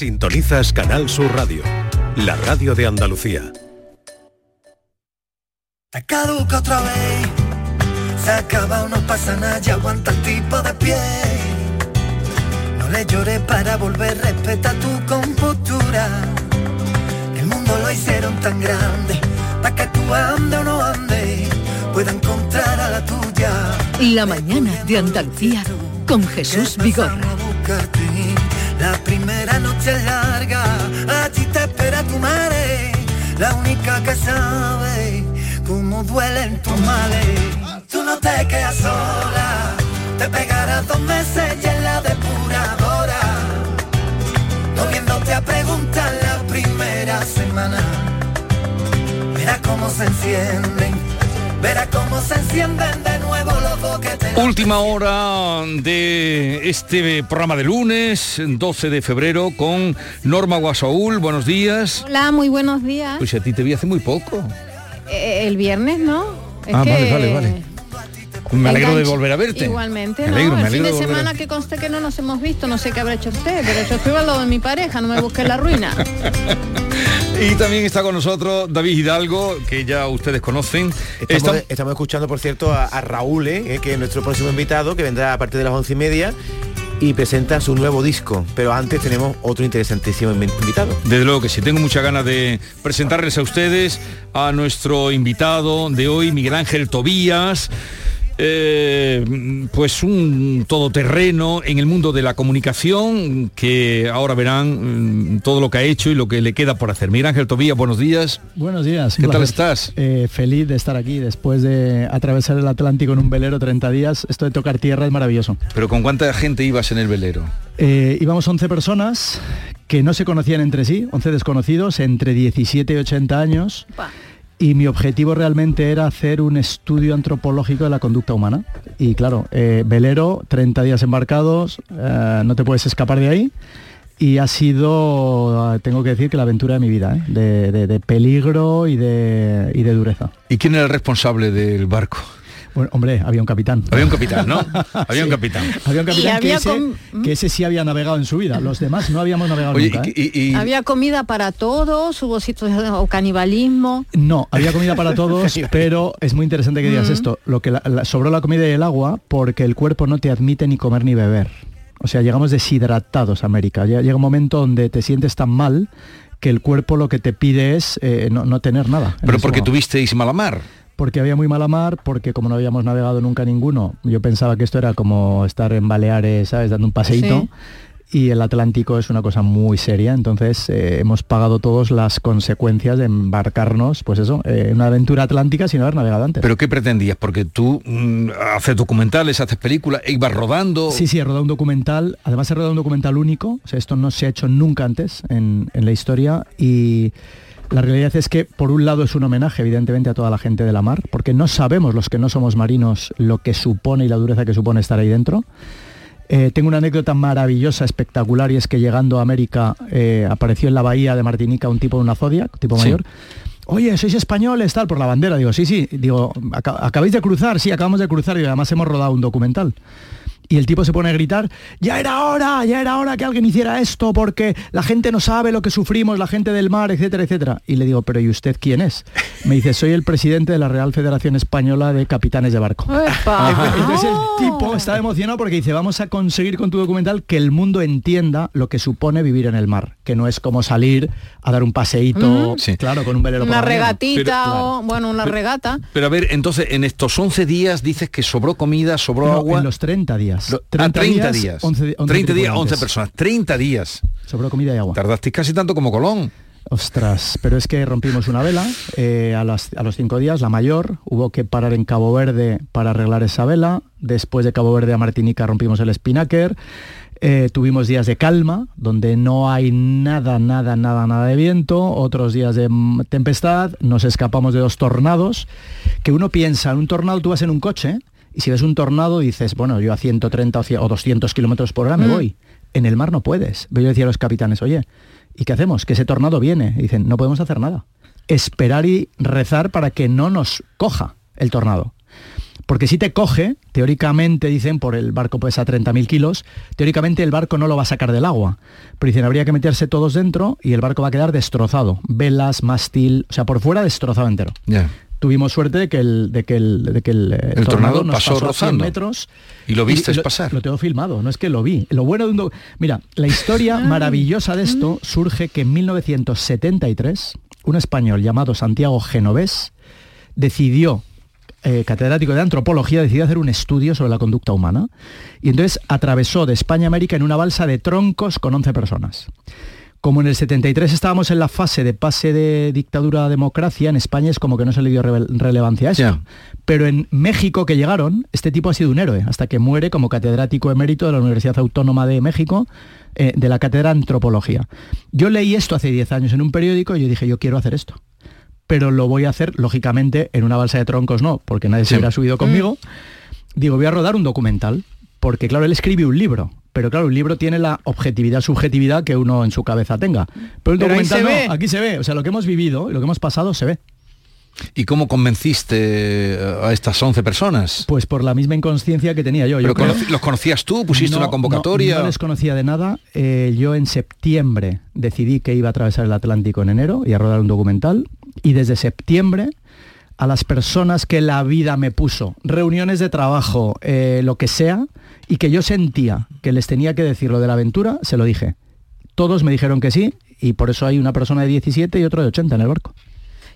Sintonizas Canal Sur Radio, la radio de Andalucía. Te caduca otra vez. Se acaba, no pasa nada, ya aguanta el tipo de pie. No le llores para volver, respeta tu compostura. El mundo lo hicieron tan grande, para que tú ande o no ande, pueda encontrar a la tuya. La mañana de Andalucía con Jesús Vigorra. La primera noche es larga, allí te espera tu madre, la única que sabe cómo duelen tus males. Tú no te quedas sola, te pegarás dos meses y en la depuradora, no viéndote a preguntar la primera semana. Verás cómo se encienden, verás cómo se encienden de nuevo Última hora de este programa de lunes, 12 de febrero, con Norma Guasaúl. Buenos días. Hola, muy buenos días. Pues a ti te vi hace muy poco. Eh, el viernes, ¿no? Es Ah, que- vale, vale, vale. Me alegro de volver a verte. Igualmente, Me ¿no? me el fin de de volver a- semana que conste que no nos hemos visto, no sé qué habrá hecho usted, pero yo estoy al lado de mi pareja, no me busque la ruina. Y también está con nosotros David Hidalgo, que ya ustedes conocen. Estamos, escuchando, por cierto, a, a Raúl, ¿eh? que es nuestro próximo invitado, que vendrá a partir de las once y media y presenta su nuevo disco. Pero antes tenemos otro interesantísimo invi- invitado. Desde luego que sí, tengo muchas ganas de presentarles a ustedes a nuestro invitado de hoy, Miguel Ángel Tobías. Eh, pues un todoterreno en el mundo de la comunicación que ahora verán mm, todo lo que ha hecho y lo que le queda por hacer. Miguel Ángel Tobías, buenos días. Buenos días. ¿Qué tal estás? Eh, feliz de estar aquí después de atravesar el Atlántico en un velero 30 días. Esto de tocar tierra es maravilloso. Pero ¿con cuánta gente ibas en el velero? Eh, íbamos 11 personas que no se conocían entre sí, 11 desconocidos, entre 17 y 80 años. Y mi objetivo realmente era hacer un estudio antropológico de la conducta humana. Y claro, eh, velero, 30 días embarcados, eh, no te puedes escapar de ahí. Y ha sido, eh, tengo que decir que la aventura de mi vida, de peligro y de, y de dureza. ¿Y quién era el responsable del barco? Bueno, hombre, había un capitán. Había un capitán, ¿no? Había un capitán. Había un capitán que, había ese, com- que ese sí había navegado en su vida. Los demás no habíamos navegado Oye, nunca. ¿eh? y- y- y- Había comida para todos, hubo sitios o canibalismo. No, había comida para todos, pero es muy interesante que digas Mm. esto. Lo que la- la- sobró la comida y el agua porque el cuerpo no te admite ni comer ni beber. O sea, llegamos deshidratados a América. Lle- Llega un momento donde te sientes tan mal que el cuerpo lo que te pide es eh, no, no tener nada. Pero porque tuvisteis mala mar. Porque había muy mala mar, porque como no habíamos navegado nunca ninguno, yo pensaba que esto era como estar en Baleares, ¿sabes? Dando un paseíto. Y el Atlántico es una cosa muy seria, entonces eh, hemos pagado todos las consecuencias de embarcarnos, pues eso, eh, en una aventura atlántica sin haber navegado antes. ¿Pero qué pretendías? Porque tú mm, haces documentales, haces películas, e ibas rodando. Sí, sí, he rodado un documental, además he rodado un documental único, o sea, esto no se ha hecho nunca antes en, en la historia y la realidad es que por un lado es un homenaje evidentemente a toda la gente de la mar, porque no sabemos los que no somos marinos lo que supone y la dureza que supone estar ahí dentro. Eh, tengo una anécdota maravillosa, espectacular, y es que llegando a América eh, apareció en la bahía de Martinica un tipo de una Zodiac, tipo Sí. mayor. Oye, sois españoles, tal, por la bandera. Digo, sí, sí. Digo, "Aca- ¿acabáis de cruzar? Sí, acabamos de cruzar. Y además hemos rodado un documental. Y el tipo se pone a gritar, ya era hora, ya era hora que alguien hiciera esto porque la gente no sabe lo que sufrimos, la gente del mar, etcétera, etcétera. Y le digo, pero ¿y usted quién es? Me dice, soy el presidente de la Real Federación Española de Capitanes de Barco. ¡Epa! Entonces el tipo estaba emocionado porque dice, vamos a conseguir con tu documental que el mundo entienda lo que supone vivir en el mar, que no es como salir a dar un paseíto, Mm. Sí. claro, con un velero Una regatita Pero- o, bueno, una regata. Pero a ver, entonces, en estos 11 días dices que sobró comida, sobró No, agua. en los 30 días. Lo- ah, 30 días. 11 11 30 días, 11 tripulantes. personas. 30 días. Sobró comida y agua. Tardasteis casi tanto como Colón. Ostras, pero es que rompimos una vela eh, a, las- a los cinco días, la mayor, hubo que parar en Cabo Verde para arreglar esa vela, después de Cabo Verde a Martinica rompimos el spinnaker, eh, tuvimos días de calma, donde no hay nada, nada, nada, nada de viento, otros días de tempestad, nos escapamos de dos tornados, que uno piensa, en un tornado tú vas en un coche, y si ves un tornado dices, bueno, yo a 130 o 100 o 200 kilómetros por hora me Mm. voy. En el mar no puedes. Yo decía a los capitanes, oye, ¿y qué hacemos? Que ese tornado viene. Y dicen, no podemos hacer nada. Esperar y rezar para que no nos coja el tornado. Porque si te coge, teóricamente dicen, por el barco pesa 30.000 kilos, teóricamente el barco no lo va a sacar del agua. Pero dicen, habría que meterse todos dentro y el barco va a quedar destrozado. Velas, mástil, o sea, por fuera destrozado entero. Ya. Tuvimos suerte de que el, de que el, de que el, eh, El tornado nos pasó pasó a 100 rozando. metros. Y lo vistes lo- pasar. Lo tengo filmado, no es que lo vi. Lo bueno de un... do- Mira, la historia maravillosa de esto surge que en 1973 un español llamado Santiago Genovés decidió eh, catedrático de antropología, decidió hacer un estudio sobre la conducta humana y entonces atravesó de España a América en una balsa de troncos con 11 personas. Como en el 73 estábamos en la fase de pase de dictadura a democracia, en España es como que no se le dio rele- relevancia a eso. Pero en México que llegaron, este tipo ha sido un héroe, hasta que muere como catedrático emérito de la Universidad Autónoma de México, eh, de la cátedra de antropología. Yo leí esto hace 10 años en un periódico y yo dije, yo quiero hacer esto. Pero lo voy a hacer, lógicamente, en una balsa de troncos no, porque nadie se Sí. hubiera subido conmigo. Digo, voy a rodar un documental, porque claro, él escribe un libro, pero claro, un libro tiene la objetividad, subjetividad que uno en su cabeza tenga. Pero el Pero ahí documental se no, ve. aquí se ve, o sea, lo que hemos vivido, lo que hemos pasado se ve. ¿Y cómo convenciste eh, a estas 11 personas? Pues por la misma inconsciencia que tenía yo. yo ¿Pero creo- conoci- ¿Los conocías tú? ¿Pusiste No, una convocatoria? No, no les conocía de nada. Eh, yo en septiembre decidí que iba a atravesar el Atlántico en enero y a rodar un documental. Y desde septiembre a las personas que la vida me puso, reuniones de trabajo, eh, lo que sea, y que yo sentía que les tenía que decir lo de la aventura, se lo dije. Todos me dijeron que sí y por eso hay una persona de 17 y otro de 80 en el barco.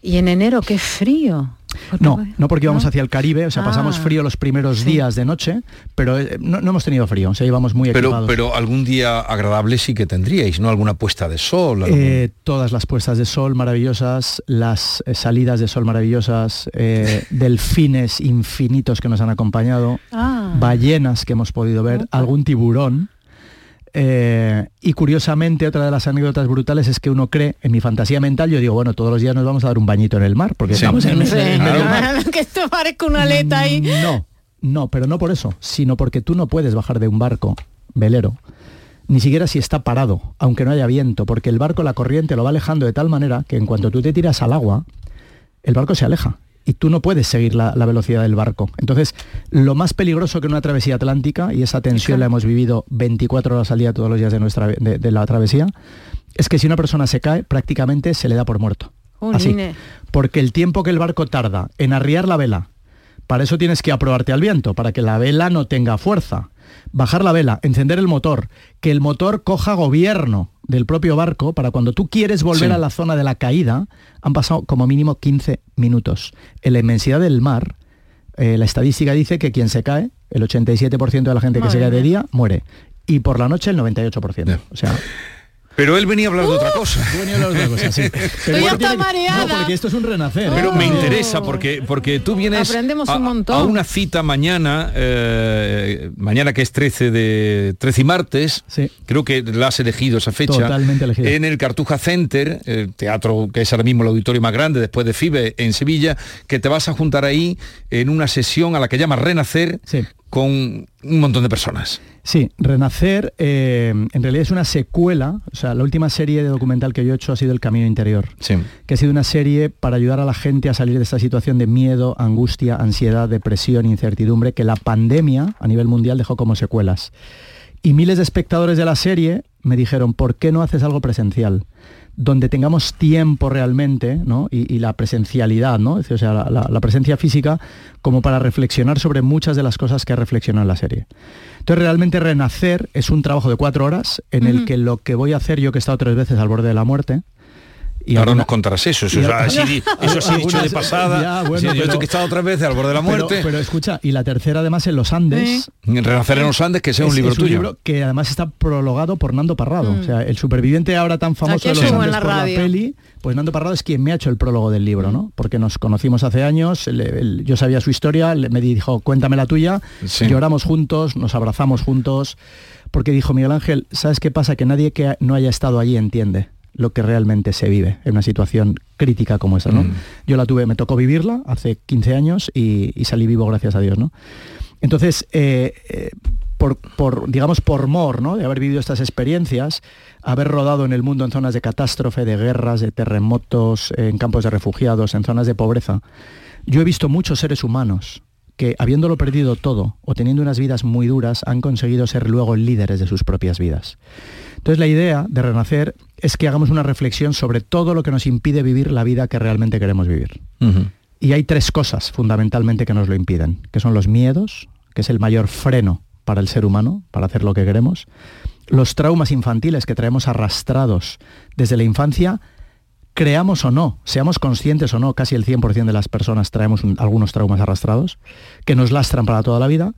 Y en enero, qué frío. No, no porque íbamos ¿No? hacia el Caribe, o sea, pasamos Ah. frío los primeros Sí. días de noche, pero eh, no, no hemos tenido frío, o sea, íbamos muy Pero, equipados. pero algún día agradable sí que tendríais, ¿no? Alguna puesta de sol. algún- Eh, todas las puestas de sol maravillosas, las eh, salidas de sol maravillosas, eh, delfines infinitos que nos han acompañado, Ah. ballenas que hemos podido ver, algún tiburón. Eh, y curiosamente, otra de las anécdotas brutales es que uno cree, en mi fantasía mental, yo digo, bueno, todos los días nos vamos a dar un bañito en el mar, porque Sí. estamos en, Sí. el mar. que esto parezca una aleta ahí. No, no, pero no por eso, sino porque tú no puedes bajar de un barco velero, ni siquiera si está parado, aunque no haya viento, porque el barco, la corriente lo va alejando de tal manera que en cuanto tú te tiras al agua, el barco se aleja y tú no puedes seguir la, la velocidad del barco. Entonces, lo más peligroso que una travesía atlántica, y esa tensión la hemos vivido 24 horas al día todos los días de, nuestra, de, de la travesía, es que si una persona se cae, prácticamente se le da por muerto. Así. Porque el tiempo que el barco tarda en arriar la vela, para eso tienes que aprobarte al viento, para que la vela no tenga fuerza. Bajar la vela, encender el motor, que el motor coja gobierno del propio barco para cuando tú quieres volver Sí. a la zona de la caída, han pasado como mínimo 15 minutos. En la inmensidad del mar, eh, la estadística dice que quien se cae, el 87% de la gente que se cae de día, muere. Y por la noche el 98%. Ya. O sea, Pero él venía a hablar de otra cosa. yo venía a hablar de otra cosa, sí. Pero ya esto está tiene que- mareada. No, porque esto es un renacer. Pero me interesa porque, porque tú vienes Aprendemos a, un montón. a una cita mañana, eh, mañana que es 13 de 13 y martes, Sí. creo que la has elegido esa fecha, Totalmente elegida. en el Cartuja Center, el teatro que es ahora mismo el auditorio más grande después de FIBE en Sevilla, que te vas a juntar ahí en una sesión a la que llamas Renacer Sí. Con un montón de personas. Sí, Renacer eh, en realidad es una secuela, o sea, la última serie de documental que yo he hecho ha sido El Camino Interior, Sí. que ha sido una serie para ayudar a la gente a salir de esta situación de miedo, angustia, ansiedad, depresión, incertidumbre, que la pandemia a nivel mundial dejó como secuelas. Y miles de espectadores de la serie me dijeron, ¿por qué no haces algo presencial? Donde tengamos tiempo realmente, ¿no? Y, y la presencialidad, ¿no? O sea, la, la- la presencia física como para reflexionar sobre muchas de las cosas que reflexionado en la serie. Entonces, realmente Renacer es un trabajo de cuatro horas en el que lo que voy a hacer, yo que he estado tres veces al borde de la muerte, Y ahora alguna- nos contarás eso, eso, ahora- así, eso sí dicho de pasada. Ya, bueno, Sí, yo pero- he estado otras veces al borde de la muerte. Pero, escucha, y la tercera además en los Andes, Renacer en los Andes, que sea un libro es tuyo. libro que además está prologado por Nando Parrado. Mm. O sea, el superviviente ahora tan famoso de los Andes la por la radio. peli, pues Nando Parrado es quien me ha hecho el prólogo del libro, ¿no? Porque nos conocimos hace años, él- él- yo sabía su historia, le- me dijo, cuéntame la tuya, Sí. lloramos juntos, nos abrazamos juntos, porque dijo Miguel Ángel, ¿sabes qué pasa? Que nadie que no haya estado allí entiende lo que realmente se vive en una situación crítica como esa, ¿no? Mm. Yo la tuve, me tocó vivirla hace 15 años y, y salí vivo gracias a Dios, ¿no? Entonces, eh, eh, por, por, digamos, por mor, ¿no? De haber vivido estas experiencias, haber rodado en el mundo en zonas de catástrofe, de guerras, de terremotos, en campos de refugiados, en zonas de pobreza, yo he visto muchos seres humanos que habiéndolo perdido todo o teniendo unas vidas muy duras, han conseguido ser luego líderes de sus propias vidas. Entonces la idea de Renacer es que hagamos una reflexión sobre todo lo que nos impide vivir la vida que realmente queremos vivir. Y hay tres cosas fundamentalmente que nos lo impiden, que son los miedos, que es el mayor freno para el ser humano, para hacer lo que queremos, los traumas infantiles que traemos arrastrados desde la infancia, creamos o no, seamos conscientes o no, casi el 100% de las personas traemos algunos traumas arrastrados que nos lastran para toda la vida.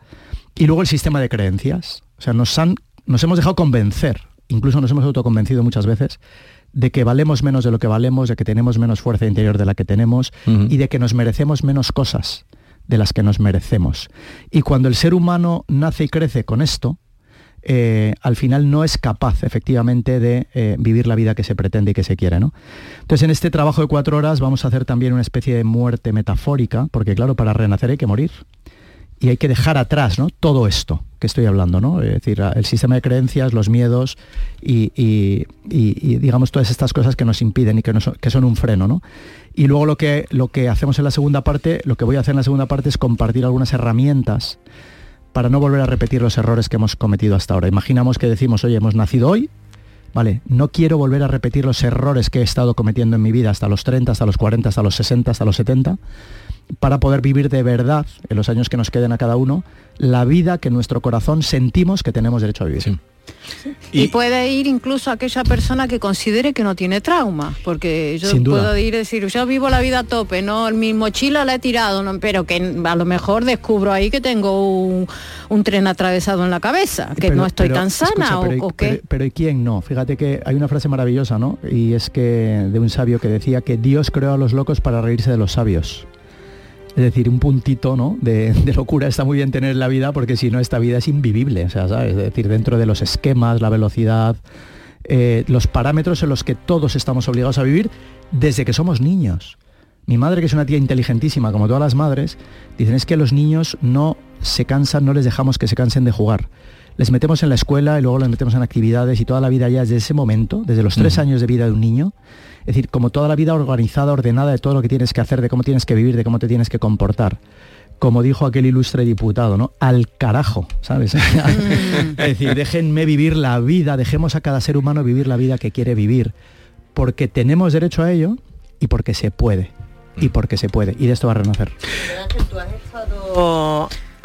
Y luego el sistema de creencias. O sea, nos, han, nos hemos dejado convencer, incluso nos hemos autoconvencido muchas veces, de que valemos menos de lo que valemos, de que tenemos menos fuerza interior de la que tenemos y de que nos merecemos menos cosas de las que nos merecemos. Y cuando el ser humano nace y crece con esto, eh, al final no es capaz efectivamente de eh, vivir la vida que se pretende y que se quiere. ¿no? Entonces en este trabajo de cuatro horas vamos a hacer también una especie de muerte metafórica, porque claro, para renacer hay que morir. Y hay que dejar atrás ¿no? todo esto que estoy hablando, ¿no? Es decir, el sistema de creencias, los miedos y, digamos todas estas cosas que nos impiden y que, que son un freno. ¿no? Y luego lo que, lo que hacemos en la segunda parte, lo que voy a hacer en la segunda parte es compartir algunas herramientas para no volver a repetir los errores que hemos cometido hasta ahora. Imaginamos que decimos, oye, hemos nacido hoy, vale, no quiero volver a repetir los errores que he estado cometiendo en mi vida hasta los 30, hasta los 40, hasta los 60, hasta los 70, para poder vivir de verdad, en los años que nos queden a cada uno, la vida que nuestro corazón sentimos que tenemos derecho a vivir. Y, puede ir incluso aquella persona que considere que no tiene trauma, porque yo puedo ir y decir, yo vivo la vida a tope, no, mi mochila la he tirado, no, pero que a lo mejor descubro ahí que tengo un, tren atravesado en la cabeza, que no estoy tan sana o, qué. Pero, ¿y quién no? Fíjate que hay una frase maravillosa, ¿no? Y es que de un sabio que decía que Dios creó a los locos para reírse de los sabios. Es decir, un puntito ¿no? de, locura está muy bien tener en la vida porque si no esta vida es invivible. O sea, ¿sabes? Es decir, dentro de los esquemas, la velocidad, eh, los parámetros en los que todos estamos obligados a vivir desde que somos niños. Mi madre, que es una tía inteligentísima, como todas las madres, dicen es que los niños no se cansan, no les dejamos que se cansen de jugar les metemos en la escuela y luego les metemos en actividades y toda la vida ya desde ese momento, desde los tres años de vida de un niño, es decir, como toda la vida organizada, ordenada de todo lo que tienes que hacer, de cómo tienes que vivir, de cómo te tienes que comportar. Como dijo aquel ilustre diputado, ¿no? Al carajo, ¿sabes? es decir, déjenme vivir la vida, dejemos a cada ser humano vivir la vida que quiere vivir, porque tenemos derecho a ello y porque se puede y porque se puede. Y de esto va a renacer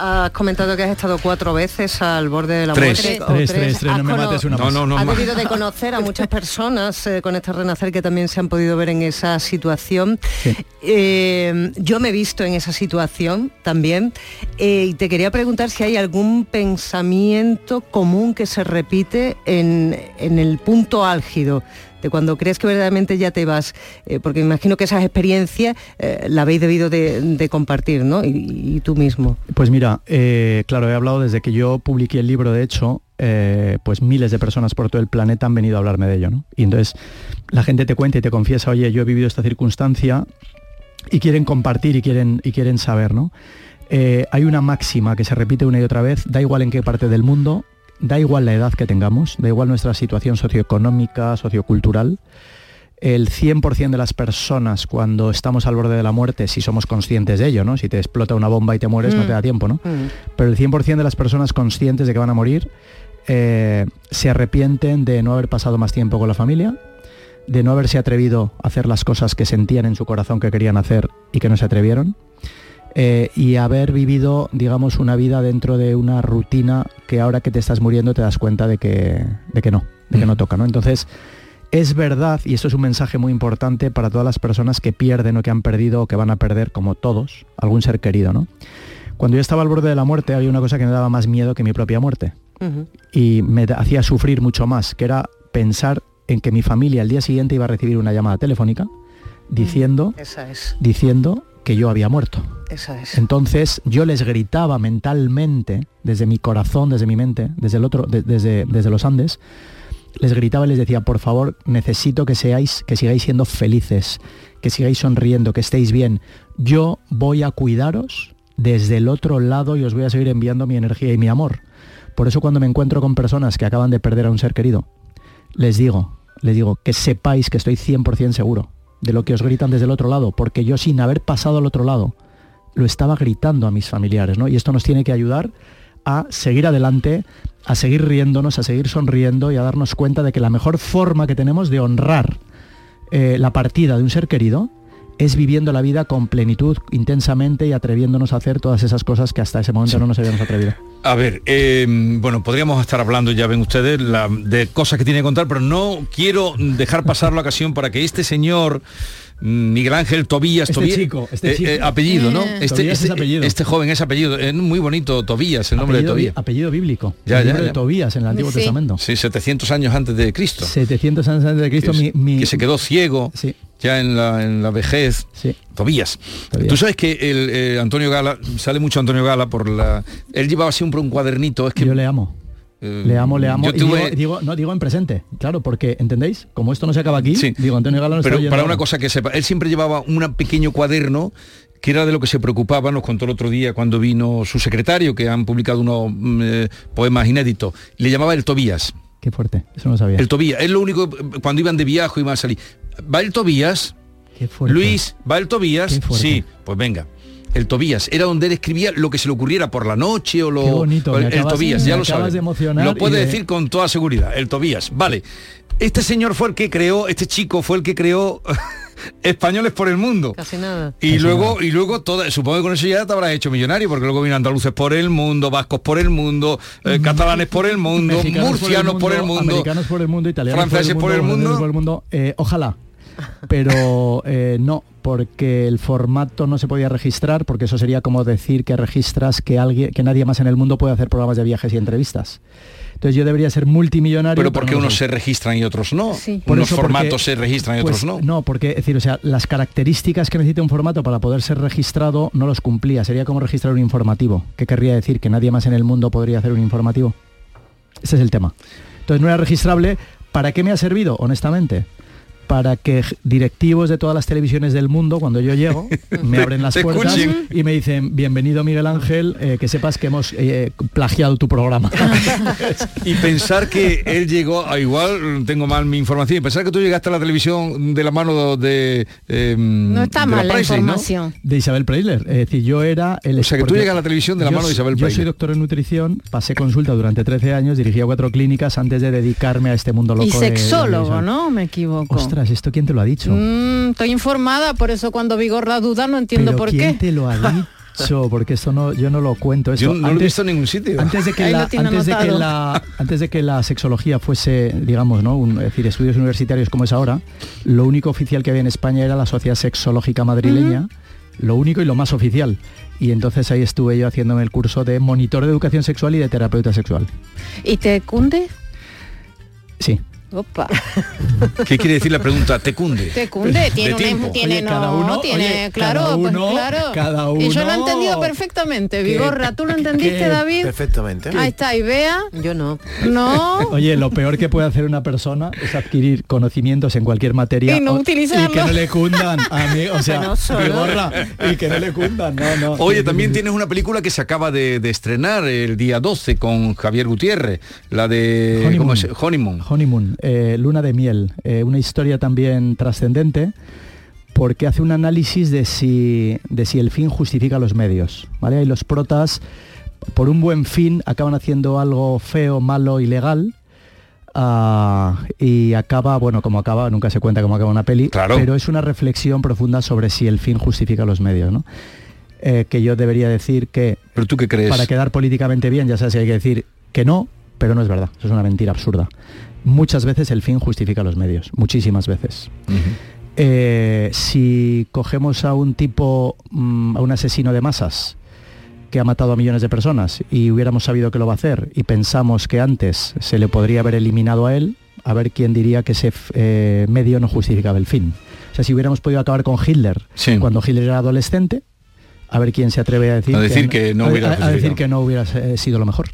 has comentado que has estado cuatro veces al borde de la muerte. Tres, tres, tres, no me mates una más. No, no, has debido de conocer a muchas personas eh, con este renacer que también se han podido ver en esa situación. Eh, yo me he visto en esa situación también eh, y te quería preguntar si hay algún pensamiento común que se repite en, en el punto álgido cuando crees que verdaderamente ya te vas, eh, porque imagino que esas experiencias eh, la habéis debido de, compartir, ¿no? Y, tú mismo. Pues mira, eh, claro, he hablado desde que yo publiqué el libro, de hecho, pues miles de personas por todo el planeta han venido a hablarme de ello, ¿no? Y entonces la gente te cuenta y te confiesa, oye, yo he vivido esta circunstancia y quieren compartir y quieren, y quieren saber, ¿no? hay una máxima que se repite una y otra vez, da igual en qué parte del mundo, da igual la edad que tengamos, da igual nuestra situación socioeconómica, sociocultural, el 100% de las personas cuando estamos al borde de la muerte, si somos conscientes de ello, ¿no? Si te explota una bomba y te mueres, no te da mm. tiempo, ¿no? Mm. Pero el 100% de las personas conscientes de que van a morir eh, se arrepienten de no haber pasado más tiempo con la familia, de no haberse atrevido a hacer las cosas que sentían en su corazón que querían hacer y que no se atrevieron, eh, y haber vivido, digamos, una vida dentro de una rutina que ahora que te estás muriendo te das cuenta de que, de que no, de que no mm. toca, ¿no? Entonces, es verdad, y esto es un mensaje muy importante para todas las personas que pierden o que han perdido o que van a perder, como todos, algún ser querido, ¿no? Cuando yo estaba al borde de la muerte había una cosa que me daba más miedo que mi propia muerte. Y me hacía sufrir mucho más, que era pensar en que mi familia al día siguiente iba a recibir una llamada telefónica diciendo, diciendo que yo había muerto. Entonces yo les gritaba mentalmente, desde mi corazón, desde mi mente, desde el otro, desde, desde los Andes, les gritaba y les decía, por favor, necesito que seáis, que sigáis siendo felices, que sigáis sonriendo, que estéis bien. Yo voy a cuidaros desde el otro lado y os voy a seguir enviando mi energía y mi amor. Por eso cuando me encuentro con personas que acaban de perder a un ser querido, les digo, les digo que sepáis que estoy 100% seguro de lo que os gritan desde el otro lado, porque yo sin haber pasado al otro lado, lo estaba gritando a mis familiares, ¿no? Y esto nos tiene que ayudar a seguir adelante, a seguir riéndonos, a seguir sonriendo y a darnos cuenta de que la mejor forma que tenemos de honrar eh, la partida de un ser querido es viviendo la vida con plenitud, intensamente y atreviéndonos a hacer todas esas cosas que hasta ese momento no nos habíamos atrevido. A ver, eh, bueno, podríamos estar hablando, ya ven ustedes, de cosas que tiene que contar, pero no quiero dejar pasar la ocasión para que este señor Miguel Ángel Tobías, este chico, este eh, eh, apellido, ¿no? Este, este, apellido. este, joven es apellido, es muy bonito Tobías, el nombre de Tobías. Apellido bíblico, ya, el nombre de Tobías en el Antiguo Testamento. Sí, 700 años antes de Cristo. 700 años antes de Cristo, que, mi, que se quedó ciego. Ya en la, en la vejez, Tobías. Tú sabes que el, eh, Antonio Gala, sale mucho Antonio Gala por la... Él llevaba siempre un cuadernito. Es que Yo le amo. Eh, le amo, le amo. digo, no, digo en presente, claro, porque, ¿entendéis? Como esto no se acaba aquí, digo, Antonio Galo Pero para una cosa que sepa, él siempre llevaba un pequeño cuaderno que era de lo que se preocupaba, nos contó el otro día cuando vino su secretario, que han publicado unos mm, eh, poemas inéditos, le llamaba el Tobías. Qué fuerte, eso no sabía. El Tobías, es lo único, cuando iban de viaje iban a salir. ¿Va el Tobías? Qué fuerte. Luis, ¿va el Tobías? Sí, pues venga el Tobías, era donde él escribía lo que se le ocurriera por la noche o lo bonito, el, Tobías, ya lo sabes. lo puede de... decir con toda seguridad, el Tobías. Vale. Este señor fue el que creó, este chico fue el que creó españoles por el mundo. Casi nada. Y luego, y luego toda, supongo que con eso ya te habrás hecho millonario, porque luego vino andaluces por el mundo, vascos por el mundo, eh, catalanes por el mundo, murcianos por el mundo, americanos por el mundo, italianos franceses por el mundo. Por el mundo. Eh, ojalá. Pero eh, no, porque el formato no se podía registrar, porque eso sería como decir que registras que alguien, que nadie más en el mundo puede hacer programas de viajes y entrevistas. Entonces yo debería ser multimillonario. Pero porque unos se registran y otros no. Unos formatos se registran y otros pues, no. No, porque decir, o sea, las características que necesita un formato para poder ser registrado no los cumplía. Sería como registrar un informativo. ¿Qué querría decir? Que nadie más en el mundo podría hacer un informativo. Ese es el tema. Entonces no era registrable. ¿Para qué me ha servido? Honestamente para que directivos de todas las televisiones del mundo, cuando yo llego, me abren las puertas y me dicen, bienvenido Miguel Ángel, eh, que sepas que hemos eh, plagiado tu programa. y pensar que él llegó, a igual tengo mal mi información, y pensar que tú llegaste a la televisión de la mano de... Em, no está mal la, información. De Isabel Preisler. Es decir, yo era el... O sea, que tú llegas a la televisión de la mano de Isabel Preisler. Yo soy doctor en nutrición, pasé consulta durante 13 años, dirigía cuatro clínicas antes de dedicarme a este mundo loco. Y sexólogo, ¿no? Me equivoco. ¿Esto quién te lo ha dicho? Mm, estoy informada, por eso cuando Vigorra duda no entiendo por ¿quién qué. te lo ha dicho? Porque esto no, yo no lo cuento. yo no lo he visto en ningún sitio. Antes de que, la, antes de que la, antes de que la sexología fuese, digamos, ¿no? es decir, estudios universitarios como es ahora, lo único oficial que había en España era la Sociedad Sexológica Madrileña. Lo único y lo más oficial. Y entonces ahí estuve yo haciéndome el curso de monitor de educación sexual y de terapeuta sexual. ¿Y te cunde? Sí. Opa. ¿Qué quiere decir la pregunta? ¿Te cunde? Te cunde, tiene, un, tiene, no, cada uno, tiene, claro, cada pues, claro. Cada uno, y yo lo he entendido perfectamente, Vigorra, ¿tú lo entendiste, David? Perfectamente. Ahí está, y vea. Yo no. No. Oye, lo peor que puede hacer una persona es adquirir conocimientos en cualquier materia y no utilizarlo. Y que no le cundan a mí, o sea, Vigorra, y que no le cundan, no, no. Oye, también tienes una película que se acaba de, de estrenar el día 12 con Javier Gutiérrez, la de Honeymoon. ¿cómo es? Honeymoon. Honeymoon, eh, Luna de eh, una historia también trascendente porque hace un análisis de si, de si el fin justifica los medios. ¿vale? Y los protas, por un buen fin, acaban haciendo algo feo, malo, ilegal. Uh, y acaba, bueno, como acaba, nunca se cuenta cómo acaba una peli, pero es una reflexión profunda sobre si el fin justifica los medios, ¿no? Eh, que yo debería decir que... ¿Pero tú qué crees? Para quedar políticamente bien, ya sabes que hay que decir que no, pero no es verdad, eso es una mentira absurda muchas veces el fin justifica los medios, muchísimas veces. Eh, si cogemos a un tipo, mm, a un asesino de masas, que ha matado a millones de personas y hubiéramos sabido que lo va a hacer y pensamos que antes se le podría haber eliminado a él, a ver quién diría que ese eh, medio no justificaba el fin. O sea, si hubiéramos podido acabar con Hitler cuando Hitler era adolescente, a ver quién se atreve a decir, decir que, no hubiera a decir que no hubiera sido lo mejor.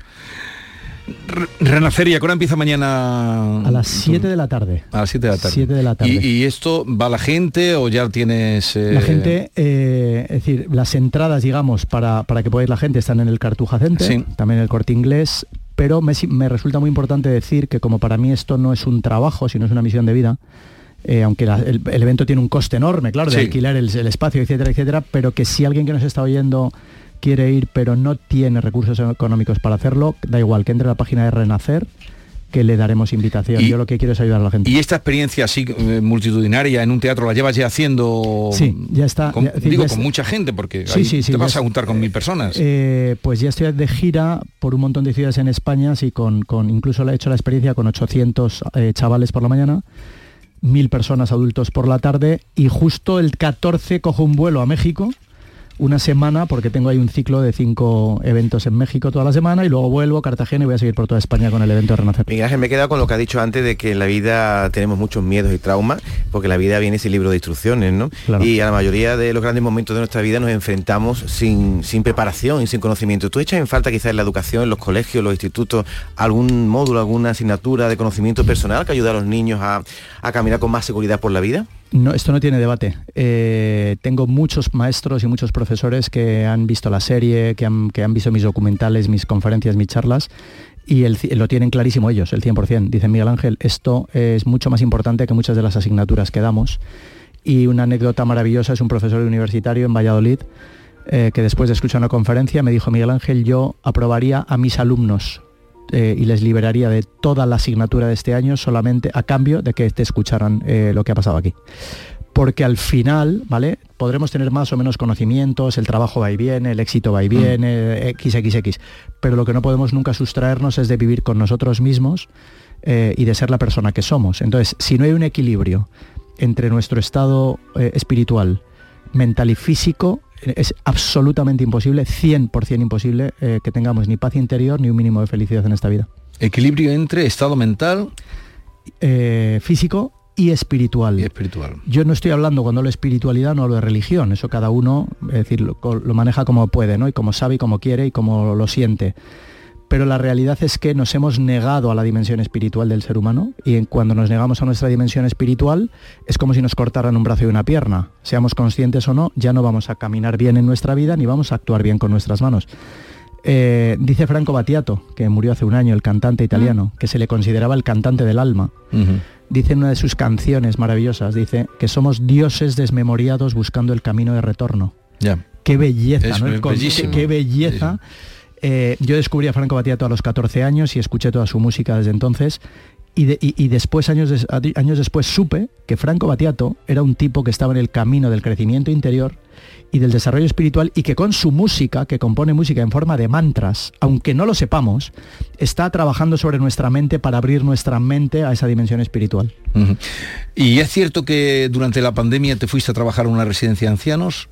Renacería, ¿cuándo empieza mañana? A las 7 de la tarde. A las 7 de la tarde. 7 de la tarde. ¿Y, esto va la gente o ya tienes...? Eh? La gente, eh, es decir, las entradas, digamos, para, para que podáis ir la gente están en el Cartuja Center, también en el Corte Inglés, pero me, me, resulta muy importante decir que como para mí esto no es un trabajo, sino es una misión de vida, eh, aunque el, evento tiene un coste enorme, claro, de alquilar el, espacio, etcétera, etcétera, pero que si alguien que nos está oyendo quiere ir pero no tiene recursos económicos para hacerlo, da igual, que entre a la página de Renacer que le daremos invitación. Yo lo que quiero es ayudar a la gente. ¿Y esta experiencia así eh, multitudinaria en un teatro la llevas ya haciendo? Sí, ya está. digo, con mucha gente, porque te vas a juntar con mil personas. Eh, pues ya estoy de gira por un montón de ciudades en España, sí, con, con incluso he hecho la experiencia con 800 eh, chavales por la mañana mil personas adultos por la tarde y justo el 14 cojo un vuelo a México una semana porque tengo ahí un ciclo de cinco eventos en México toda la semana y luego vuelvo a Cartagena y voy a seguir por toda España con el evento de Renacer. Miguel Ángel, me he quedado con lo que ha dicho antes de que en la vida tenemos muchos miedos y traumas, porque la vida viene sin libro de instrucciones, ¿no? Y a la mayoría de los grandes momentos de nuestra vida nos enfrentamos sin, sin preparación y sin conocimiento. ¿Tú echas en falta quizás en la educación, en los colegios, los institutos, algún módulo, alguna asignatura de conocimiento personal que ayude a los niños a, a caminar con más seguridad por la vida? No, esto no tiene debate. Eh, tengo muchos maestros y muchos profesores que han visto la serie, que han, visto mis documentales, mis conferencias, mis charlas, y lo tienen clarísimo ellos, el 100%. Dicen Miguel Ángel, esto es mucho más importante que muchas de las asignaturas que damos. Y una anécdota maravillosa es un profesor universitario en Valladolid eh, que después de escuchar una conferencia me dijo, Miguel Ángel, yo aprobaría a mis alumnos eh, y les liberaría de toda la asignatura de este año solamente a cambio de que te escucharan eh, lo que ha pasado aquí. Porque al final, ¿vale? Podremos tener más o menos conocimientos, el trabajo va y viene, el éxito va y viene, XXX. Pero lo que no podemos nunca sustraernos es de vivir con nosotros mismos eh, y de ser la persona que somos. Entonces, si no hay un equilibrio entre nuestro estado espiritual, mental y físico, es absolutamente imposible, 100% imposible, eh, que tengamos ni paz interior ni un mínimo de felicidad en esta vida. Equilibrio entre estado mental, eh, físico y espiritual. y espiritual. Yo no estoy hablando cuando hablo de espiritualidad, no hablo de religión, eso cada uno es decir, lo, lo, maneja como puede, ¿no? Y como sabe y como quiere y como lo siente pero la realidad es que nos hemos negado a la dimensión espiritual del ser humano y cuando nos negamos a nuestra dimensión espiritual es como si nos cortaran un brazo y una pierna. Seamos conscientes o no, ya no vamos a caminar bien en nuestra vida ni vamos a actuar bien con nuestras manos. Eh, dice Franco Battiato, que murió hace un año, el cantante italiano, mm. que se le consideraba el cantante del alma. Dice en una de sus canciones maravillosas, dice que somos dioses desmemoriados buscando el camino de retorno. Qué belleza, ¿no? qué, belleza. Eh, yo descubrí a Franco Battiato a los 14 años y escuché toda su música desde entonces. Y, después, años, después, supe que Franco Battiato era un tipo que estaba en el camino del crecimiento interior y del desarrollo espiritual y que con su música, que compone música en forma de mantras, aunque no lo sepamos, está trabajando sobre nuestra mente para abrir nuestra mente a esa dimensión espiritual. ¿Y es cierto que durante la pandemia te fuiste a trabajar en una residencia de ancianos?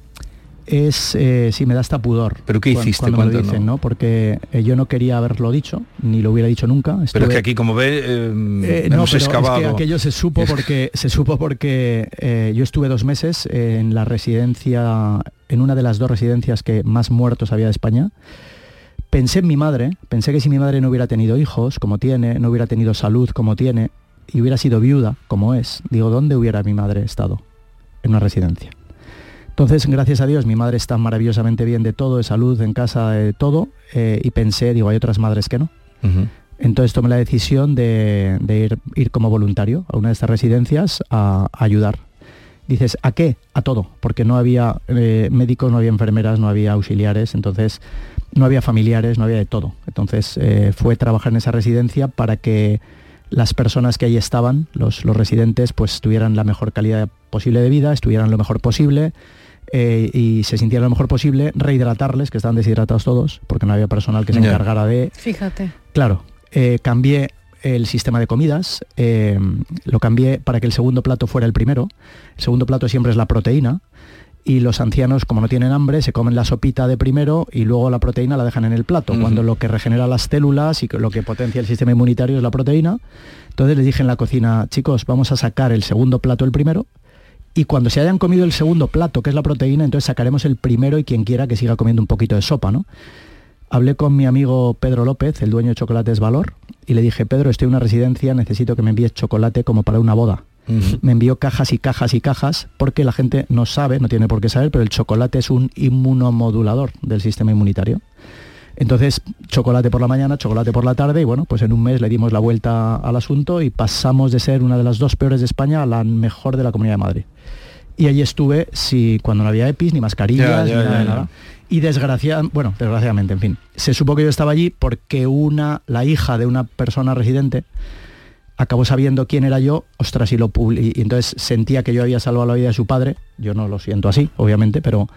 Es, eh, sí, me da hasta pudor. ¿Pero qué hiciste cuando, lo dicen, no? Porque eh, yo no quería haberlo dicho, ni lo hubiera dicho nunca. Pero es que aquí, como ve, eh, no, hemos excavado. Es que aquello se supo porque, se supo porque yo estuve dos meses en la residencia, en una de las dos residencias que más muertos había de España. Pensé en mi madre, pensé que si mi madre no hubiera tenido hijos, como tiene, no hubiera tenido salud, como tiene, y hubiera sido viuda, como es, digo, ¿dónde hubiera mi madre estado? En una residencia. Entonces, gracias a Dios, mi madre está maravillosamente bien de todo, de salud, en casa, de todo, eh, y pensé, digo, hay otras madres que no. Entonces tomé la decisión de, ir, ir, como voluntario a una de estas residencias a, ayudar. Dices, ¿a qué? A todo, porque no había eh, médicos, no había enfermeras, no había auxiliares, entonces no había familiares, no había de todo. Entonces eh, fue trabajar en esa residencia para que las personas que ahí estaban, los, los residentes, pues tuvieran la mejor calidad posible de vida, estuvieran lo mejor posible, eh, y se sintiera lo mejor posible, rehidratarles, que estaban deshidratados todos, porque no había personal que se encargara de... Fíjate. Claro, eh, cambié el sistema de comidas, eh, lo cambié para que el segundo plato fuera el primero. El segundo plato siempre es la proteína, y los ancianos, como no tienen hambre, se comen la sopita de primero y luego la proteína la dejan en el plato, cuando lo que regenera las células y lo que potencia el sistema inmunitario es la proteína. Entonces les dije en la cocina, chicos, vamos a sacar el segundo plato el primero y cuando se hayan comido el segundo plato, que es la proteína, entonces sacaremos el primero y quien quiera que siga comiendo un poquito de sopa, ¿no? Hablé con mi amigo Pedro López, el dueño de Chocolates Valor, y le dije, Pedro, estoy en una residencia, necesito que me envíes chocolate como para una boda. Me envió cajas y cajas y cajas, porque la gente no sabe, no tiene por qué saber, pero el chocolate es un inmunomodulador del sistema inmunitario. Entonces, chocolate por la mañana, chocolate por la tarde y bueno, pues en un mes le dimos la vuelta al asunto y pasamos de ser una de las dos peores de España a la mejor de la Comunidad de Madrid. Y allí estuve si, cuando no había EPIs, ni mascarillas, ni nada, Y desgraciadamente, bueno, desgraciadamente, en fin, se supo que yo estaba allí porque una, la hija de una persona residente, acabó sabiendo quién era yo, ostras, y lo y entonces sentía que yo había salvado la vida de su padre, yo no lo siento así, obviamente, pero,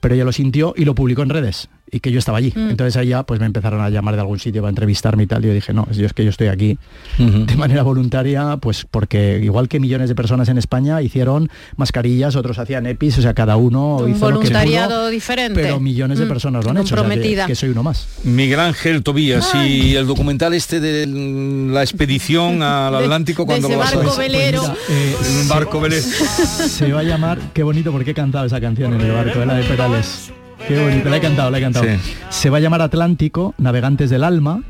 pero ella lo sintió y lo publicó en redes y que yo estaba allí. Mm. Entonces allá pues me empezaron a llamar de algún sitio para entrevistarme y tal. Y yo dije, no, yo es que yo estoy aquí de manera voluntaria, pues porque igual que millones de personas en España hicieron mascarillas, otros hacían EPIs, o sea, cada uno Un hizo voluntariado diferente. Pero millones de mm. personas lo han hecho. que, soy uno más. Miguel Ángel Tobías y el documental este de la expedición al Atlántico cuando de ese barco velero. Pues barco velero. Se va a llamar, qué bonito porque he cantado esa canción en el barco, la de Perales. Qué bonito, la he cantado, la he cantado. Se va a llamar Atlántico, Navegantes del Alma,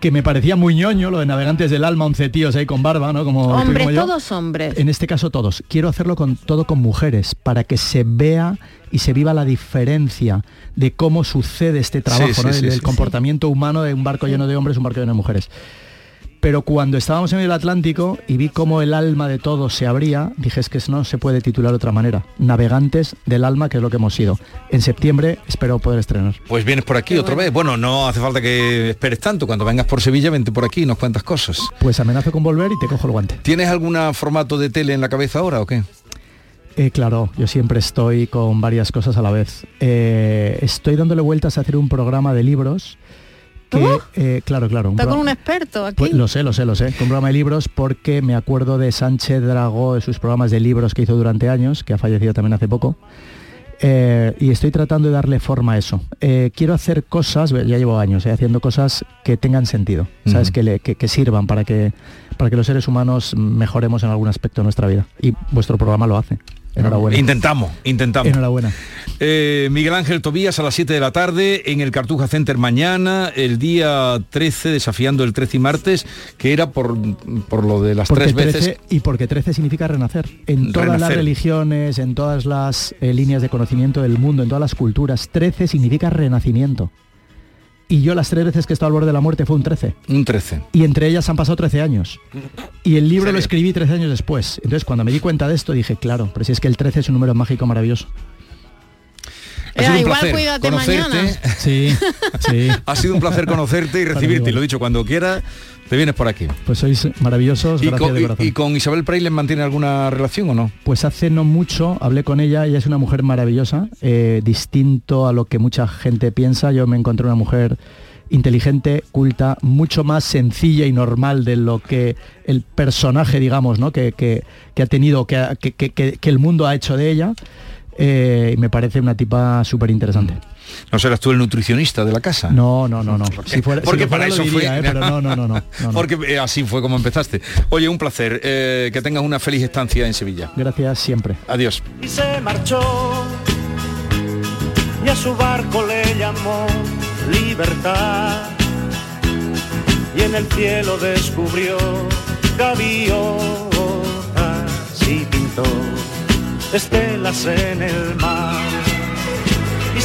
que me parecía muy ñoño lo de Navegantes del Alma, 11 tíos ahí con barba, ¿no? Como hombres, todos hombres. En este caso todos. Quiero hacerlo con todo con mujeres, para que se vea y se viva la diferencia de cómo sucede este trabajo, del comportamiento humano de un barco lleno de hombres, un barco lleno de mujeres pero cuando estábamos en el Atlántico y vi cómo el alma de todos se abría, dije es que no se puede titular de otra manera. Navegantes del alma, que es lo que hemos sido. En septiembre espero poder estrenar. Pues vienes por aquí otra vez. Bueno, no hace falta que esperes tanto. Cuando vengas por Sevilla, vente por aquí y nos cuentas cosas. Pues amenazo con volver y te cojo el guante. ¿Tienes algún formato de tele en la cabeza ahora o qué? Eh, claro, yo siempre estoy con varias cosas a la vez. Eh, estoy dándole vueltas a hacer un programa de libros eh, claro, claro. Está con un experto aquí. Pues, lo sé, lo sé, lo sé. Con un programa de libros porque me acuerdo de Sánchez Dragó, de sus programas de libros que hizo durante años, que ha fallecido también hace poco. Eh, y estoy tratando de darle forma a eso. Eh, quiero hacer cosas, ya llevo años haciendo cosas que tengan sentido, ¿sabes? que, que, sirvan para que, para que los seres humanos mejoremos en algún aspecto de nuestra vida. Y vuestro programa lo hace. Enhorabuena. Intentamos, intentamos. Enhorabuena. Eh, Miguel Ángel Tobías a las 7 de la tarde en el Cartuja Center mañana, el día 13, desafiando el 13 y martes, que era por, por lo de las tres veces. y porque 13 significa renacer. En todas las religiones, en todas las eh, líneas de conocimiento del mundo, en todas las culturas, 13 significa renacimiento. Y yo las tres veces que he estado al borde de la muerte fue un 13. Un 13. Y entre ellas han pasado 13 años. Y el libro lo escribí 13 años después. Entonces cuando me di cuenta de esto dije, claro, pero si es que el 13 es un número mágico maravilloso. Ha sido un igual placer conocerte. Sí, sí. ha sido un placer conocerte y recibirte. Y lo dicho, cuando quieras, te vienes por aquí. Pues sois maravillosos. ¿Y, con, y, con, Isabel Preisler mantiene alguna relación o no? Pues hace no mucho hablé con ella. Ella es una mujer maravillosa, eh, distinto a lo que mucha gente piensa. Yo me encontré una mujer inteligente, culta, mucho más sencilla y normal de lo que el personaje, digamos, ¿no? que, que, ha tenido, que, que, el mundo ha hecho de ella. Eh, me parece una tipa súper interesante. ¿No serás tú el nutricionista de la casa? No, no, no, no. porque para eso fue. ¿eh? pero no, no, no, no, Porque eh, así fue como empezaste. Oye, un placer. que tengas una feliz estancia en Sevilla. Gracias siempre. Adiós. Y se marchó y a su barco le llamó libertad. Y en el cielo descubrió gaviotas y pintó estelas en el mar.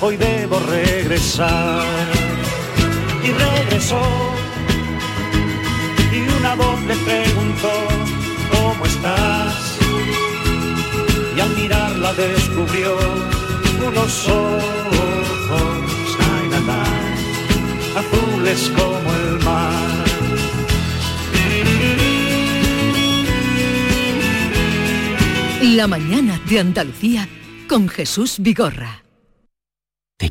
hoy debo regresar. Y regresó y una voz le preguntó, ¿cómo estás? Y al mirarla descubrió unos ojos, ay, azules como el mar. La mañana de Andalucía con Jesús Vigorra.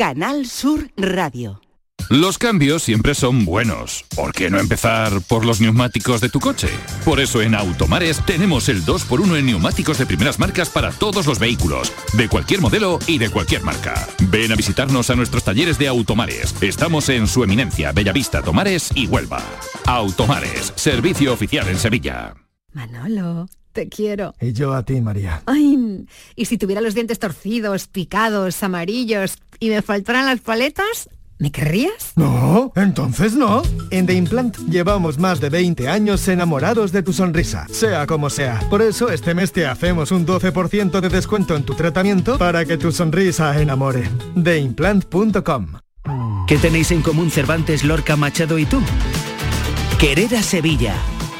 Canal Sur Radio. Los cambios siempre son buenos. ¿Por qué no empezar por los neumáticos de tu coche? Por eso en Automares tenemos el 2x1 en neumáticos de primeras marcas para todos los vehículos, de cualquier modelo y de cualquier marca. Ven a visitarnos a nuestros talleres de Automares. Estamos en su eminencia, Bellavista, Tomares y Huelva. Automares, servicio oficial en Sevilla. Manolo, te quiero. Y yo a ti, María. Ay, y si tuviera los dientes torcidos, picados, amarillos y me faltaran las paletas, ¿Me querrías? No, entonces no. En The Implant llevamos más de 20 años enamorados de tu sonrisa, sea como sea. Por eso este mes te hacemos un 12% de descuento en tu tratamiento para que tu sonrisa enamore. TheImplant.com ¿Qué tenéis en común Cervantes, Lorca, Machado y tú? Querer a Sevilla.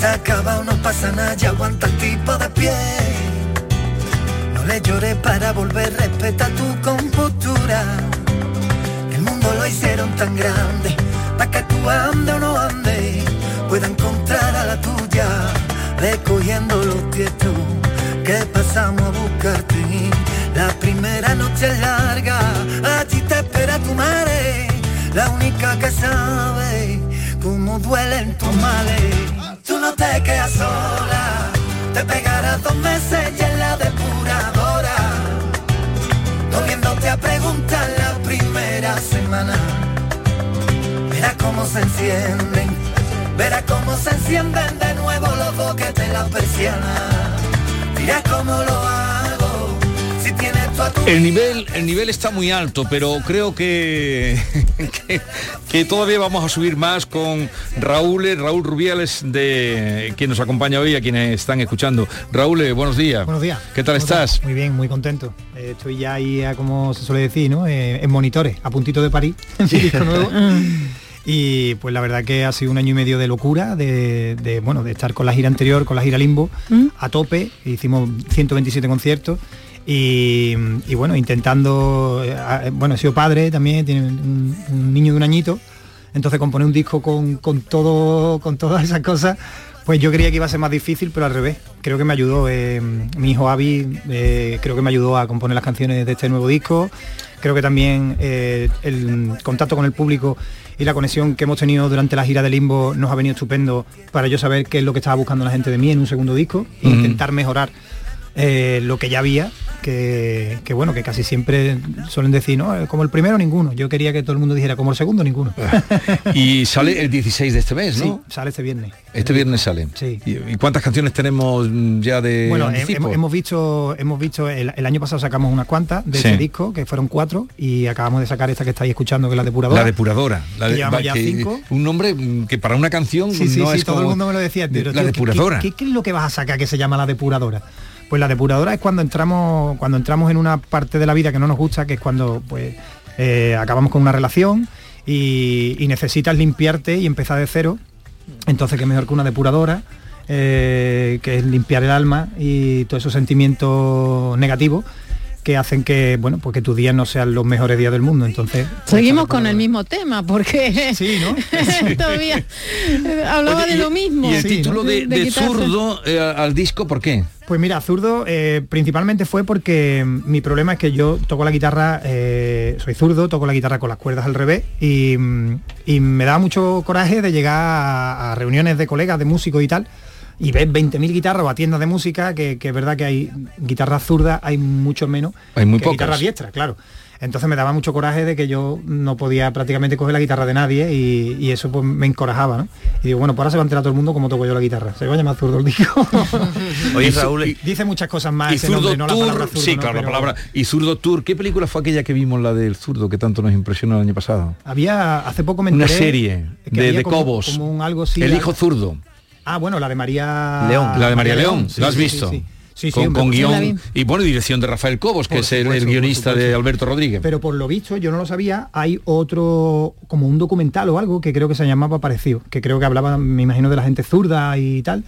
Se acaba, no pasa nada, ya aguanta el tipo de pie. No le llores para volver, respeta tu compostura. El mundo lo hicieron tan grande, para que tú ande o no ande, pueda encontrar a la tuya, recogiendo los tietos que pasamos a buscarte. La primera noche es larga, allí te espera tu madre, la única que sabe cómo duelen tus males. Tú no te quedas sola, te pegarás dos meses y en la depuradora, volviéndote a preguntar la primera semana. Verás cómo se encienden, verás cómo se encienden de nuevo los boquetes las persianas. Dirás cómo lo El nivel, el nivel está muy alto, pero creo que, que, que todavía vamos a subir más con Raúl, eh, Raúl Rubiales, de quien nos acompaña hoy, a quienes están escuchando. Raúl, eh, buenos días. Buenos días. ¿Qué tal ¿Cómo estás? Muy bien, muy contento. Eh, estoy ya ahí, a, como se suele decir, ¿no? Eh, en monitores, a puntito de París, en nuevo. Y pues la verdad que ha sido un año y medio de locura, de, de, bueno, de estar con la gira anterior, con la gira Limbo, a tope. Hicimos 127 conciertos. Y, y bueno, intentando, eh, a- bueno, he sido padre también, tiene un, un niño de un añito, entonces componer un disco con, con todo, con todas esas cosas, pues yo creía que iba a ser más difícil, pero al revés. Creo que me ayudó, eh, mi hijo Avi, eh, creo que me ayudó a componer las canciones de este nuevo disco. Creo que también eh, el contacto con el público y la conexión que hemos tenido durante la gira de Limbo nos ha venido estupendo para yo saber qué es lo que estaba buscando la gente de mí en un segundo disco e intentar mejorar eh, lo que ya había que, que, bueno, que casi siempre suelen decir, no, como el primero ninguno. Yo quería que todo el mundo dijera como el segundo ninguno. y sale el 16 de este mes, ¿no? Sí, sale este viernes. Este viernes sale. Sí. ¿Y, cuántas canciones tenemos ya de Bueno, hemos, visto, hemos visto el, año pasado sacamos unas cuantas de ese disco, que fueron cuatro, y acabamos de sacar esta que estáis escuchando, que es la depuradora. La depuradora. La de, ya cinco. Un nombre que para una canción sí, sí, no sí, todo el mundo me lo decía. Pero, la depuradora. ¿qué, qué, es lo que vas a sacar que se llama la depuradora? Pues la depuradora es cuando entramos, cuando entramos en una parte de la vida que no nos gusta, que es cuando pues eh, acabamos con una relación y, necesitas limpiarte y empezar de cero. Entonces qué mejor que una depuradora, eh, que es limpiar el alma y todos esos sentimientos negativos que hacen que bueno pues que tus días no sean los mejores días del mundo entonces pues, seguimos con el mismo tema porque sí no todavía hablaba de lo mismo. y el título de, zurdo eh, al disco por qué pues mira, zurdo eh, principalmente fue porque mi problema es que yo toco la guitarra, eh, soy zurdo, toco la guitarra con las cuerdas al revés y, me da mucho coraje de llegar a, reuniones de colegas, de músicos y tal, y ves 20.000 guitarras o a tiendas de música, que, es verdad que hay guitarras zurdas, hay mucho menos hay muy que guitarras diestras, claro. Entonces me daba mucho coraje de que yo no podía prácticamente coger la guitarra de nadie y, eso pues me encorajaba, ¿no? Y digo, bueno, pues ahora se va a enterar todo el mundo como toco yo la guitarra. Se va a llamar zurdo el disco. Oye, Raúl. dice muchas cosas más. Y zurdo tour, sí, claro, la palabra. Y zurdo tour, ¿qué película fue aquella que vimos, la del zurdo, que tanto nos impresionó el año pasado? Había, hace poco me Una serie de, Cobos. Como un algo así, el hijo zurdo. Ah, bueno, la de María León. La de María, León, ¿lo has visto? con, guion y bueno, dirección de Rafael Cobos, que es el, guionista de Alberto Rodríguez. Pero por lo visto, yo no lo sabía, hay otro, como un documental o algo que creo que se llamaba parecido, que creo que hablaba, me imagino, de la gente zurda y tal.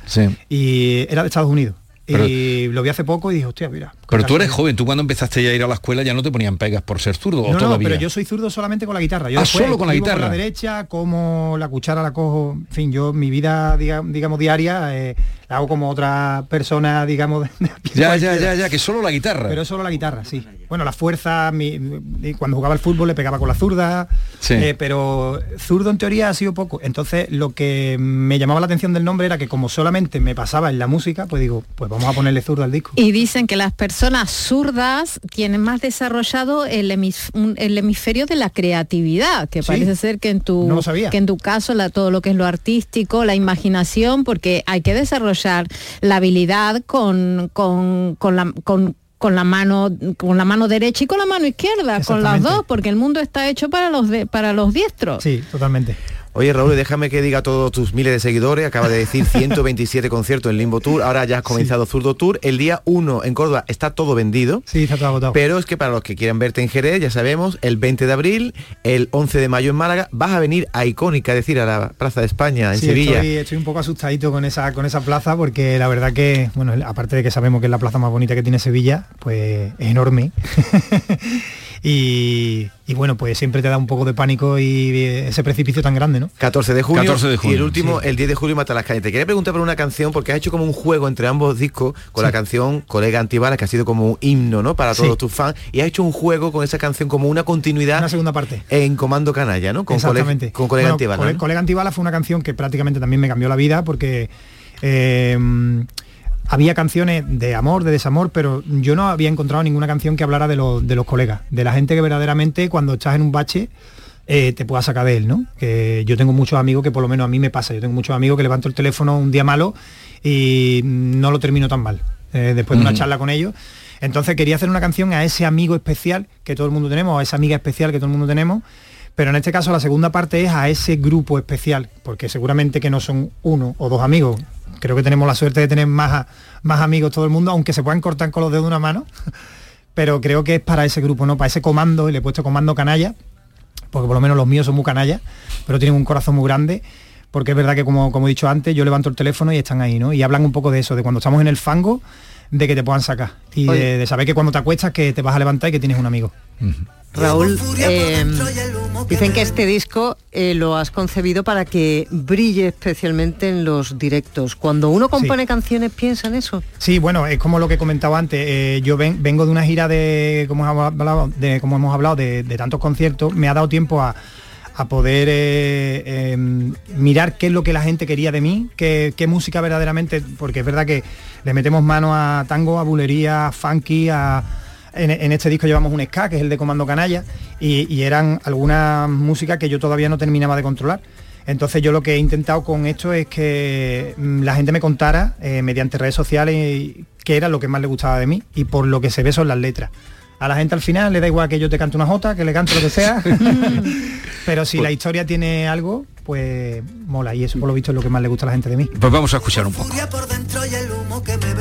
Y era de Estados Unidos y lo vi hace poco y dije, hostia, mira. Pero tú eres joven, tú cuando empezaste ya a ir a la escuela ya no te ponían pegas por ser zurdo, no, no, pero yo soy zurdo solamente con la guitarra. Yo ah, solo con la guitarra. Con la derecha, como la cuchara la cojo, en fin, yo mi vida, digamos, diaria, eh, la hago como otra persona, digamos, de, Ya, ya, ya, ya, que solo la guitarra. Pero solo la guitarra, sí. Bueno, la fuerza, cuando jugaba al fútbol le pegaba con la zurda, eh, pero zurdo en teoría ha sido poco. Entonces lo que me llamaba la atención del nombre era que como solamente me pasaba en la música, pues digo, pues vamos a ponerle zurdo al disco. Y dicen que las personas zurdas tienen más desarrollado el, hemisferio de la creatividad, que parece ser que en tu, que en tu caso la, todo lo que es lo artístico, la imaginación, porque hay que desarrollar la habilidad con, con, con la, con con la mano con la mano derecha y con la mano izquierda, con las dos, porque el mundo está hecho para los de, para los diestros. Sí, totalmente. Oye Raúl, déjame que diga a todos tus miles de seguidores, acaba de decir 127 conciertos en Limbo Tour, ahora ya has comenzado Zurdo Tour, el día 1 en Córdoba está todo vendido. Sí, está todo agotado. Pero es que para los que quieran verte en Jerez, ya sabemos, el 20 de abril, el 11 de mayo en Málaga, vas a venir a Icónica, es decir, a la Plaza de España, en Sevilla. Estoy, estoy, un poco asustadito con esa, con esa plaza porque la verdad que, bueno, aparte de que sabemos que es la plaza más bonita que tiene Sevilla, pues es enorme. y, bueno, pues siempre te da un poco de pánico y ese precipicio tan grande, ¿no? 14 de junio, y el último, el 10 de julio, Mata las Cañas. Te quería preguntar por una canción, porque has hecho como un juego entre ambos discos con la canción Colega Antibalas, que ha sido como un himno, ¿no? Para todos tus fans, y has hecho un juego con esa canción como una continuidad. Una segunda parte. En Comando Canalla, ¿no? Con Exactamente. con Colega Antibalas. Colega Antibalas fue una canción que prácticamente también me cambió la vida, porque... Eh, había canciones de amor, de desamor, pero yo no había encontrado ninguna canción que hablara de, de los colegas, de la gente que verdaderamente cuando estás en un bache eh, te pueda sacar de él, ¿no? Que yo tengo muchos amigos que por lo menos a mí me pasa, yo tengo muchos amigos que levanto el teléfono un día malo y no lo termino tan mal, eh, después de una charla con ellos. Entonces quería hacer una canción a ese amigo especial que todo el mundo tenemos, a esa amiga especial que todo el mundo tenemos, pero en este caso la segunda parte es a ese grupo especial, porque seguramente que no son uno o dos amigos, creo que tenemos la suerte de tener más, más amigos todo el mundo, aunque se puedan cortar con los dedos de una mano, pero creo que es para ese grupo, ¿no? Para ese comando, y le he puesto comando canalla, porque por lo menos los míos son muy canallas, pero tienen un corazón muy grande, porque es verdad que como, como he dicho antes, yo levanto el teléfono y están ahí, ¿no? Y hablan un poco de eso, de cuando estamos en el fango, de que te puedan sacar. Y de, saber que cuando te acuestas que te vas a levantar y que tienes un amigo. Raúl, eh, dicen que este disco eh, lo has concebido para que brille especialmente en los directos. Cuando uno compone canciones, ¿piensa en eso? Sí, bueno, es como lo que comentaba antes. Eh, yo vengo de una gira de, como hemos hablado, de, como hemos hablado, de, tantos conciertos. Me ha dado tiempo a, poder em, mirar qué es lo que la gente quería de mí, qué, qué, música verdaderamente, porque es verdad que le metemos mano a tango, a bulería, a funky, a, en, este disco llevamos un ska, que es el de Comando Canalla, y, eran algunas músicas que yo todavía no terminaba de controlar. Entonces yo lo que he intentado con esto es que mm, la gente me contara eh, mediante redes sociales qué era lo que más le gustaba de mí y por lo que se ve son las letras. A la gente al final le da igual que yo te cante una jota, que le cante lo que sea, pero si la pues historia tiene algo, pues mola y eso por lo visto es lo que más le gusta a la gente de mí. Pues vamos a escuchar un poco. por dentro y el humo que me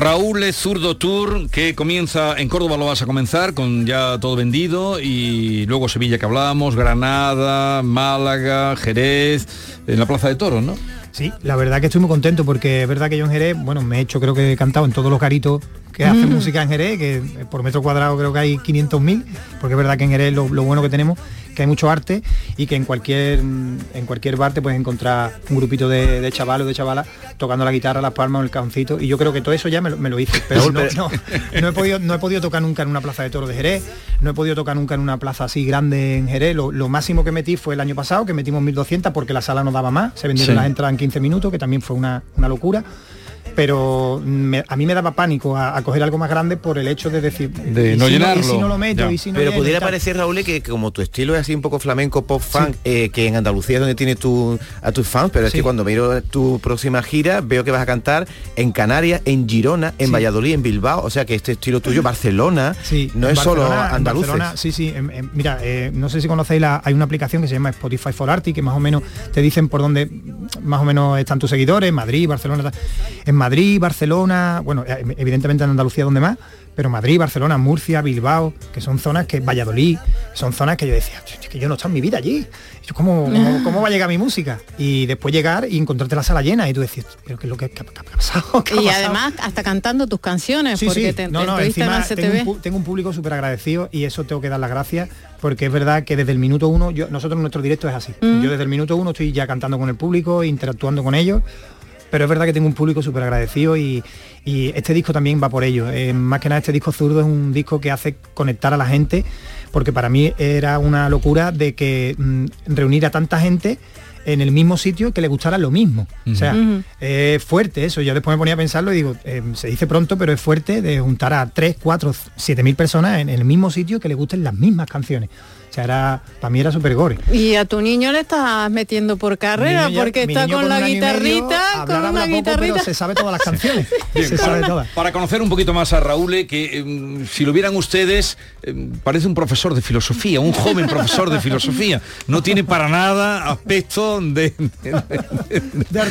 Raúl Zurdo Tour que comienza en Córdoba lo vas a comenzar con ya todo vendido y luego Sevilla que hablábamos, Granada, Málaga, Jerez, en la Plaza de Toros, ¿no? Sí, la verdad que estoy muy contento porque es verdad que yo en Jerez, bueno, me he hecho, creo que he cantado en todos los caritos que hacen mm. música en Jerez, que por metro cuadrado creo que hay 500.000, porque es verdad que en Jerez lo, lo bueno que tenemos que hay mucho arte y que en cualquier en cualquier bar te puedes encontrar un grupito de, de chavales o de chavalas tocando la guitarra, las palmas o el cancito y yo creo que todo eso ya me, lo hice pero no, he podido, no he podido tocar nunca en una plaza de toros de Jerez no he podido tocar nunca en una plaza así grande en Jerez lo, máximo que metí fue el año pasado que metimos 1200 porque la sala no daba más se vendieron las entradas en 15 minutos que también fue una, una locura pero a mí me daba pánico a, coger algo más grande por el hecho de decir de no llenarlo si no lo meto pero pudiera parecer Raúl que como tu estilo es así un poco flamenco pop fan eh, que en Andalucía es donde tienes tu, a tus fans pero es que cuando miro tu próxima gira veo que vas a cantar en Canarias en Girona en Valladolid en Bilbao o sea que este estilo tuyo Barcelona no es solo andaluz sí sí mira eh, no sé si conocéis la, hay una aplicación que se llama Spotify for Artists que más o menos te dicen por dónde más o menos están tus seguidores Madrid Barcelona en Madrid, Barcelona, bueno, eh, evidentemente en Andalucía donde más, pero Madrid, Barcelona, Murcia, Bilbao, que son zonas que, Valladolid, son zonas que yo decía, que yo no he en mi vida allí. ¿cómo, cómo, va a llegar mi música? Y después llegar y encontrarte la sala llena y tú decís, pero ¿qué es lo que, ha pasado? y además hasta cantando tus canciones, porque Te, no, no, encima tengo, un, tengo un público súper agradecido y eso tengo que dar las gracias porque es verdad que desde el minuto uno, yo, nosotros nuestro directo es así. Mm. Yo desde el minuto uno estoy ya cantando con el público, interactuando con ellos pero es verdad que tengo un público súper agradecido y, este disco también va por ello. Eh, más que nada este disco zurdo es un disco que hace conectar a la gente, porque para mí era una locura de que mm, reunir a tanta gente en el mismo sitio que le gustara lo mismo. O sea, es fuerte eso. Yo después me ponía a pensarlo y digo, eh, se dice pronto, pero es fuerte de juntar a 3, 4, 7 mil personas en el mismo sitio que le gusten las mismas canciones. O sea, era, para mí era súper gore. Y a tu niño le estás metiendo por carrera, porque está con, la guitarrita, con una guitarrita. se sabe todas las canciones. se para, sabe todas. para conocer un poquito más a Raúl, eh, que em, si lo vieran ustedes, em, parece un profesor de filosofía, un joven profesor de filosofía. No tiene para nada aspecto de,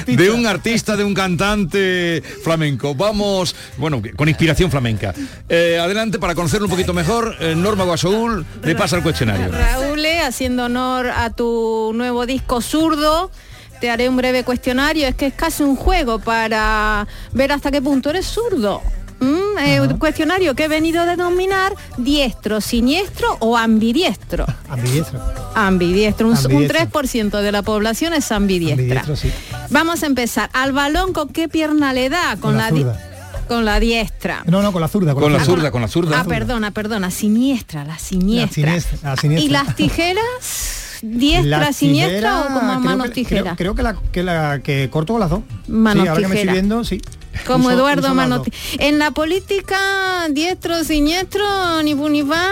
de, un artista, de un cantante flamenco. Vamos, bueno, con inspiración flamenca. Eh, adelante, para conocerlo un poquito mejor, eh, Norma Guasaúl le pasa el cuestionario. Raúl, haciendo honor a tu nuevo disco zurdo, te haré un breve cuestionario. Es que es casi un juego para ver hasta qué punto eres zurdo. ¿Mm? cuestionario que he venido a denominar diestro, siniestro o ambidiestro. Ambidiestro. Ambidiestro. Un, 3% de la población es ambidiestra. Vamos a empezar. ¿Al balón con qué pierna le da? Con, la, con la diestra. No, no, con la zurda. Con, la zurda, con la zurda. Ah, perdona, perdona, siniestra, la siniestra. ¿Y las tijeras? ¿Diestra, siniestra o como manos tijeras? Creo, que, la, que la que corto con las dos. Manos sí, ahora que me estoy viendo, sí. Como Eduardo Manos En la política, diestro, siniestro, ni fu ni fa.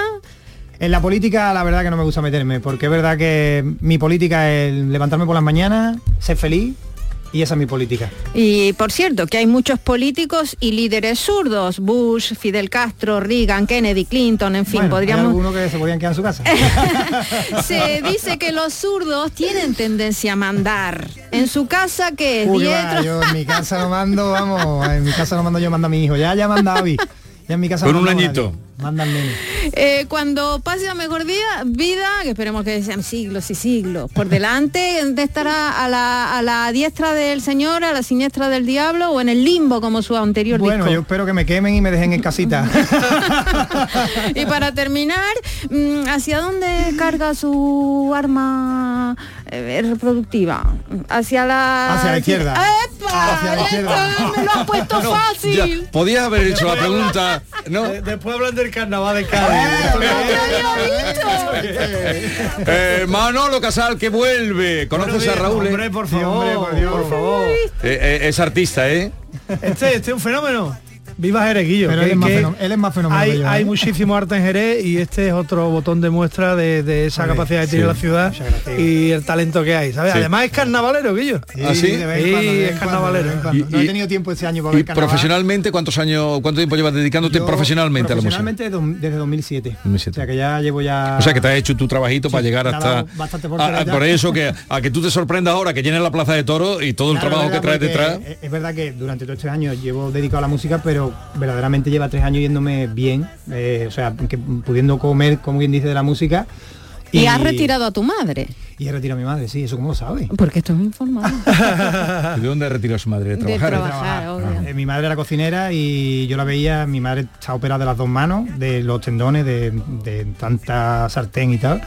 En la política la verdad que no me gusta meterme, porque es verdad que mi política es levantarme por las mañanas, ser feliz, Y esa es mi política. Y por cierto, que hay muchos políticos y líderes zurdos, Bush, Fidel Castro, Reagan, Kennedy, Clinton, en fin, Bueno, podríamos... Hay alguno que se podían quedar en su casa. Se dice que los zurdos tienen tendencia a mandar. En su casa, que es Uy, va, yo en mi casa no mando, vamos, en mi casa no mando yo, mando a mi hijo. Ya, ya manda Avi. Ya en mi casa Con no un añito. Manda. Eh, cuando pase a mejor día, vida, que esperemos que sean siglos y siglos, por delante de estará a la, a la diestra del Señor, a la siniestra del diablo o en el limbo como su anterior Bueno, disco. yo espero que me quemen y me dejen en casita. Y para terminar, mm, ¿hacia dónde carga su arma eh, reproductiva? Hacia la... Hacia la izquierda. ¡Epa! Hacia la izquierda. ¡Epa! Me lo has puesto No, fácil. ya, podías haber hecho la pregunta, ¿no? Después hablan del carnaval de Cádiz. Eh, Manolo Casal que vuelve. ¿Conoces a Raúl? eh? Hombre, por favor, por favor. Eh, eh, es artista, ¿eh? Este, este es un fenómeno. Viva Jereguillo. Pero que- él es más que fenó- él es más fenómeno Hay, que yo, hay ¿eh? muchísimo arte en Jerez y este es otro botón de muestra de, de esa capacidad que tiene sí. la ciudad y el talento que hay, ¿sabes? Sí. Además es carnavalero, Guillo. ¿Ah, sí? de vez en cuando, de vez es cuando, carnavalero. de vez en cuando. Y- no he tenido tiempo este año para Y ver carnaval. profesionalmente, ¿cuántos años, cuánto tiempo llevas dedicándote Yo, profesionalmente a la música? Profesionalmente do- desde 2007. 2007. O sea que ya llevo ya... O sea que te has hecho tu trabajito para llegar hasta por a- por eso que a que tú te sorprendas ahora que llenes la plaza de toro y todo el trabajo que traes detrás. es verdad que durante todos estos años llevo dedicado a la música, pero verdaderamente lleva tres años yéndome bien, eh, o sea, que pudiendo comer, como bien dice, de la música. Y has retirado a tu madre. Y he retirado a mi madre, sí, eso cómo lo sabe. Porque estoy informado. ¿Y ¿De dónde retiró su madre? ¿De De trabajar? trabajar, obvio. Eh, mi madre era cocinera y yo la veía, mi madre está operada de las dos manos, de los tendones, de, de tanta sartén y tal.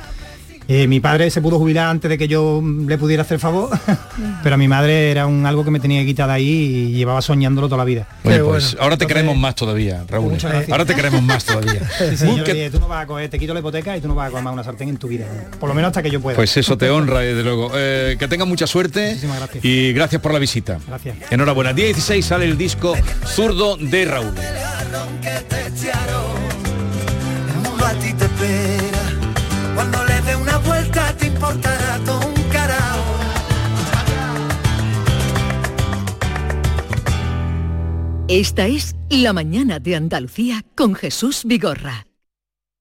Eh, mi padre se pudo jubilar antes de que yo le pudiera hacer favor, pero a mi madre era un algo que me tenía de ahí y llevaba soñándolo toda la vida. Oye, pues ahora te queremos más todavía, Raúl. Muchas gracias. Ahora te queremos más todavía. Sí, sí, Uy, yo que- le dije, tú no vas a coger, te quito la hipoteca y tú no vas a comer una sartén en tu vida. Por lo menos hasta que yo pueda. Pues eso te honra, desde luego. Eh, que tenga mucha suerte Muchísimas gracias. y gracias por la visita. Gracias. Enhorabuena. Día 16 sale el disco Zurdo de Raúl. Cuando una vuelta te importará todo un carajo. Esta es La mañana de Andalucía con Jesús Vigorra.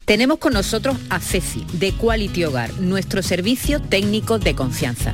Tenemos con nosotros a Ceci, de Quality Hogar, nuestro servicio técnico de confianza.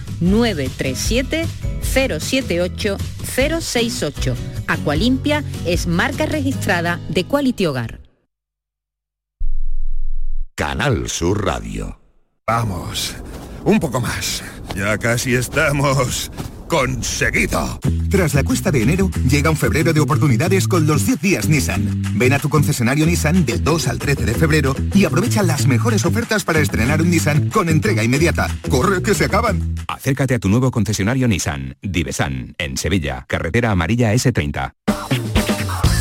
937 078 068. Aqualimpia es marca registrada de Quality Hogar. Canal Sur Radio. Vamos, un poco más. Ya casi estamos conseguido. Tras la cuesta de enero, llega un febrero de oportunidades con los 10 días Nissan. Ven a tu concesionario Nissan del 2 al 13 de febrero y aprovecha las mejores ofertas para estrenar un Nissan con entrega inmediata. ¡Corre que se acaban! Acércate a tu nuevo concesionario Nissan, Divesan, en Sevilla, carretera amarilla S30.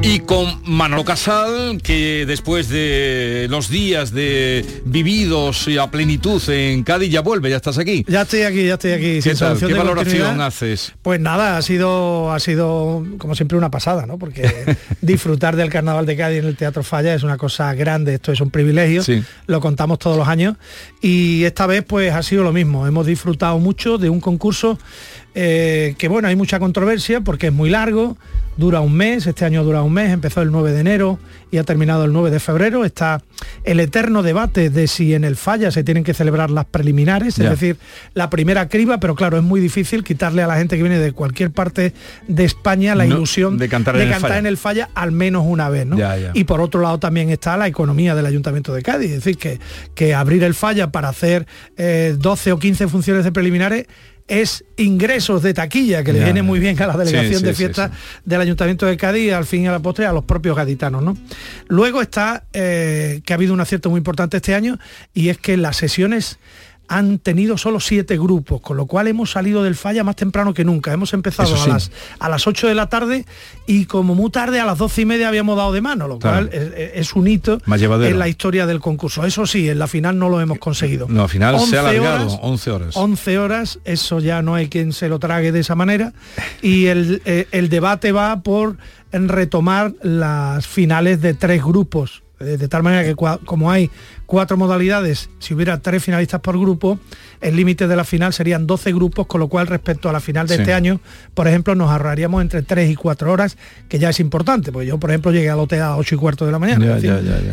Y con Manolo Casal, que después de los días de vividos y a plenitud en Cádiz ya vuelve, ya estás aquí. Ya estoy aquí, ya estoy aquí. ¿Qué, tal? ¿Qué valoración haces? Pues nada, ha sido, ha sido como siempre una pasada, ¿no? Porque disfrutar del Carnaval de Cádiz en el Teatro Falla es una cosa grande, esto es un privilegio, lo contamos todos los años y esta vez pues ha sido lo mismo, hemos disfrutado mucho de un concurso eh, que bueno, hay mucha controversia porque es muy largo, dura un mes, este año dura un mes, empezó el 9 de enero y ha terminado el 9 de febrero. Está el eterno debate de si en el falla se tienen que celebrar las preliminares, es decir, la primera criba, pero claro, es muy difícil quitarle a la gente que viene de cualquier parte de España la ilusión de cantar, en, el falla al menos una vez. ¿no? Y por otro lado también está la economía del Ayuntamiento de Cádiz, es decir, que, que abrir el falla para hacer 12 eh, o 15 funciones de preliminares es ingresos de taquilla, que le viene muy bien a la delegación de fiestas del Ayuntamiento de Cádiz, al fin y a la postre a los propios gaditanos. ¿no? Luego está eh, que ha habido un acierto muy importante este año y es que las sesiones han tenido solo siete grupos, con lo cual hemos salido del falla más temprano que nunca. Hemos empezado a, las, a las 8 de la tarde y como muy tarde a las 12 y media habíamos dado de mano, lo cual es, un hito en la historia del concurso. Eso sí, en la final no lo hemos conseguido. No, al final se ha alargado 11 horas. 11 horas, eso ya no hay quien se lo trague de esa manera. Y el, eh, el debate va por retomar las finales de tres grupos eh, de tal manera que como hay cuatro modalidades, si hubiera tres finalistas por grupo, el límite de la final serían 12 grupos, con lo cual respecto a la final de este año, por ejemplo, nos ahorraríamos entre 3 y 4 horas, que ya es importante, porque yo, por ejemplo, llegué al hotel a las 8 y cuarto de la mañana,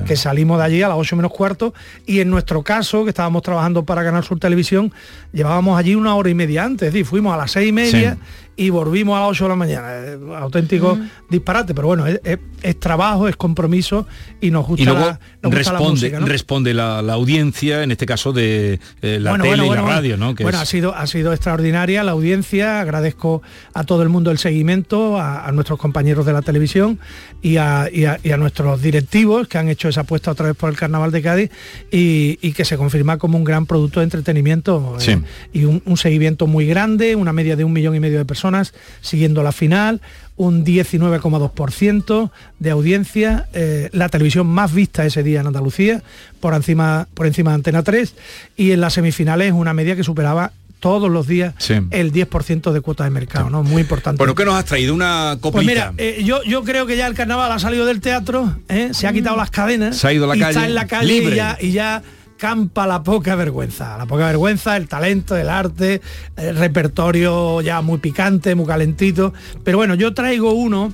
que salimos de allí a las 8 menos cuarto, y en nuestro caso, que estábamos trabajando para Canal Sur Televisión, llevábamos allí una hora y media antes, es decir, fuimos a las 6 y media, y volvimos a las 8 de la mañana. auténtico disparate, pero bueno, es, trabajo, es compromiso y nos gusta, la, responde, responde la, audiencia, en este caso de eh, la tele la radio, ¿no? bueno, ha, sido, ha sido extraordinaria la audiencia, agradezco a todo el mundo el seguimiento, a, nuestros compañeros de la televisión y a, nuestros directivos que han hecho esa apuesta otra vez por el Carnaval de Cádiz y, que se confirma como un gran producto de entretenimiento eh, y un seguimiento muy grande, una media de un millón y medio de personas siguiendo la final, un 19,2% de audiencia, eh, la televisión más vista ese día en Andalucía, por encima, por encima de Antena 3, y en las semifinales una media que superaba todos los días el 10% de cuota de mercado, ¿no? Muy importante. ¿Pero qué nos has traído? ¿Una copita? Pues mira, eh, yo, yo creo que ya el carnaval ha salido del teatro, ¿eh? se ha quitado las cadenas. Se ha ido la y calle. Está en la calle y ya campa la poca vergüenza. La poca vergüenza, el talento, el arte, el repertorio ya muy picante, muy calentito. Pero bueno, yo traigo uno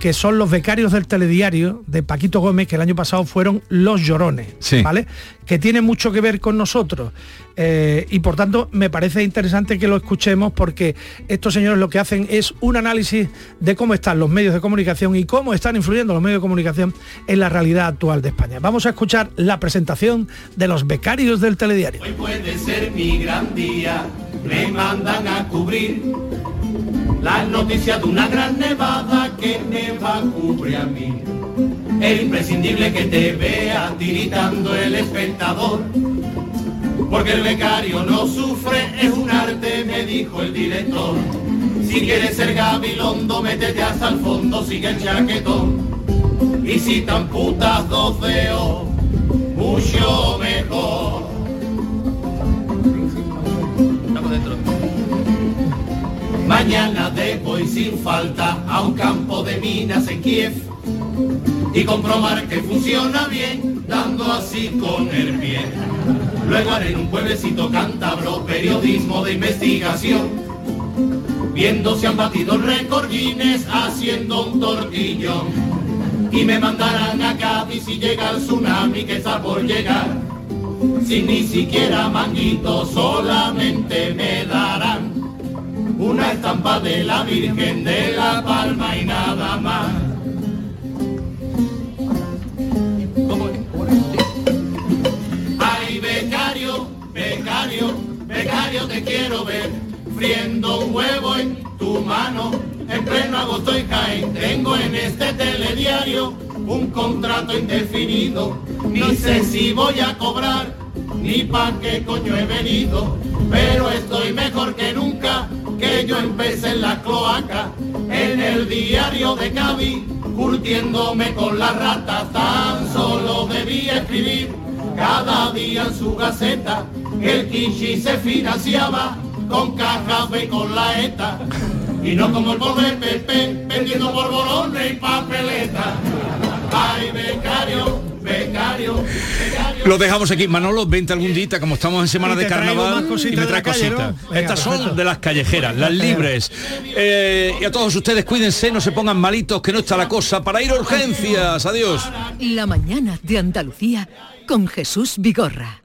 que son los becarios del telediario de Paquito Gómez, que el año pasado fueron los llorones, ¿vale? Que tiene mucho que ver con nosotros. Eh, y por tanto me parece interesante que lo escuchemos porque estos señores lo que hacen es un análisis de cómo están los medios de comunicación y cómo están influyendo los medios de comunicación en la realidad actual de España. Vamos a escuchar la presentación de los becarios del telediario. Hoy puede ser mi gran día, me mandan a cubrir las noticias de una gran nevada que me va a a mí. Es imprescindible que te vea tiritando el espectador porque el becario no sufre, es un arte, me dijo el director. Si quieres ser gabilondo, métete hasta el fondo, sigue el chaquetón. Y si tan putas dos dedos, mucho mejor. Mañana debo y sin falta a un campo de minas en Kiev y comprobar que funciona bien, dando así con el pie. Luego haré en un pueblecito cántabro periodismo de investigación, viendo si han batido recordines haciendo un tortillón. Y me mandarán a Cádiz si llega el tsunami que está por llegar. Sin ni siquiera manguito, solamente me darán una estampa de la Virgen de la Palma y nada más. becario, becario te quiero ver, friendo un huevo en tu mano, en pleno agosto y cae, tengo en este telediario un contrato indefinido, ni sé. si voy a cobrar, ni pa' qué coño he venido, pero estoy mejor que nunca, que yo empecé en la cloaca, en el diario de Cádiz, curtiéndome con la rata, tan solo debía escribir cada día en su gaceta el Kishi se financiaba con cajas de con la ETA y no como el pobre Pepe vendiendo borbolones y papeleta. Ay, becario, becario, becario. Lo dejamos aquí. Manolo, vente algún día, como estamos en semana de carnaval, y me trae cositas. Estas son de las callejeras, las libres. Eh, y a todos ustedes, cuídense, no se pongan malitos, que no está la cosa para ir a urgencias. Adiós. La mañana de Andalucía con Jesús Vigorra.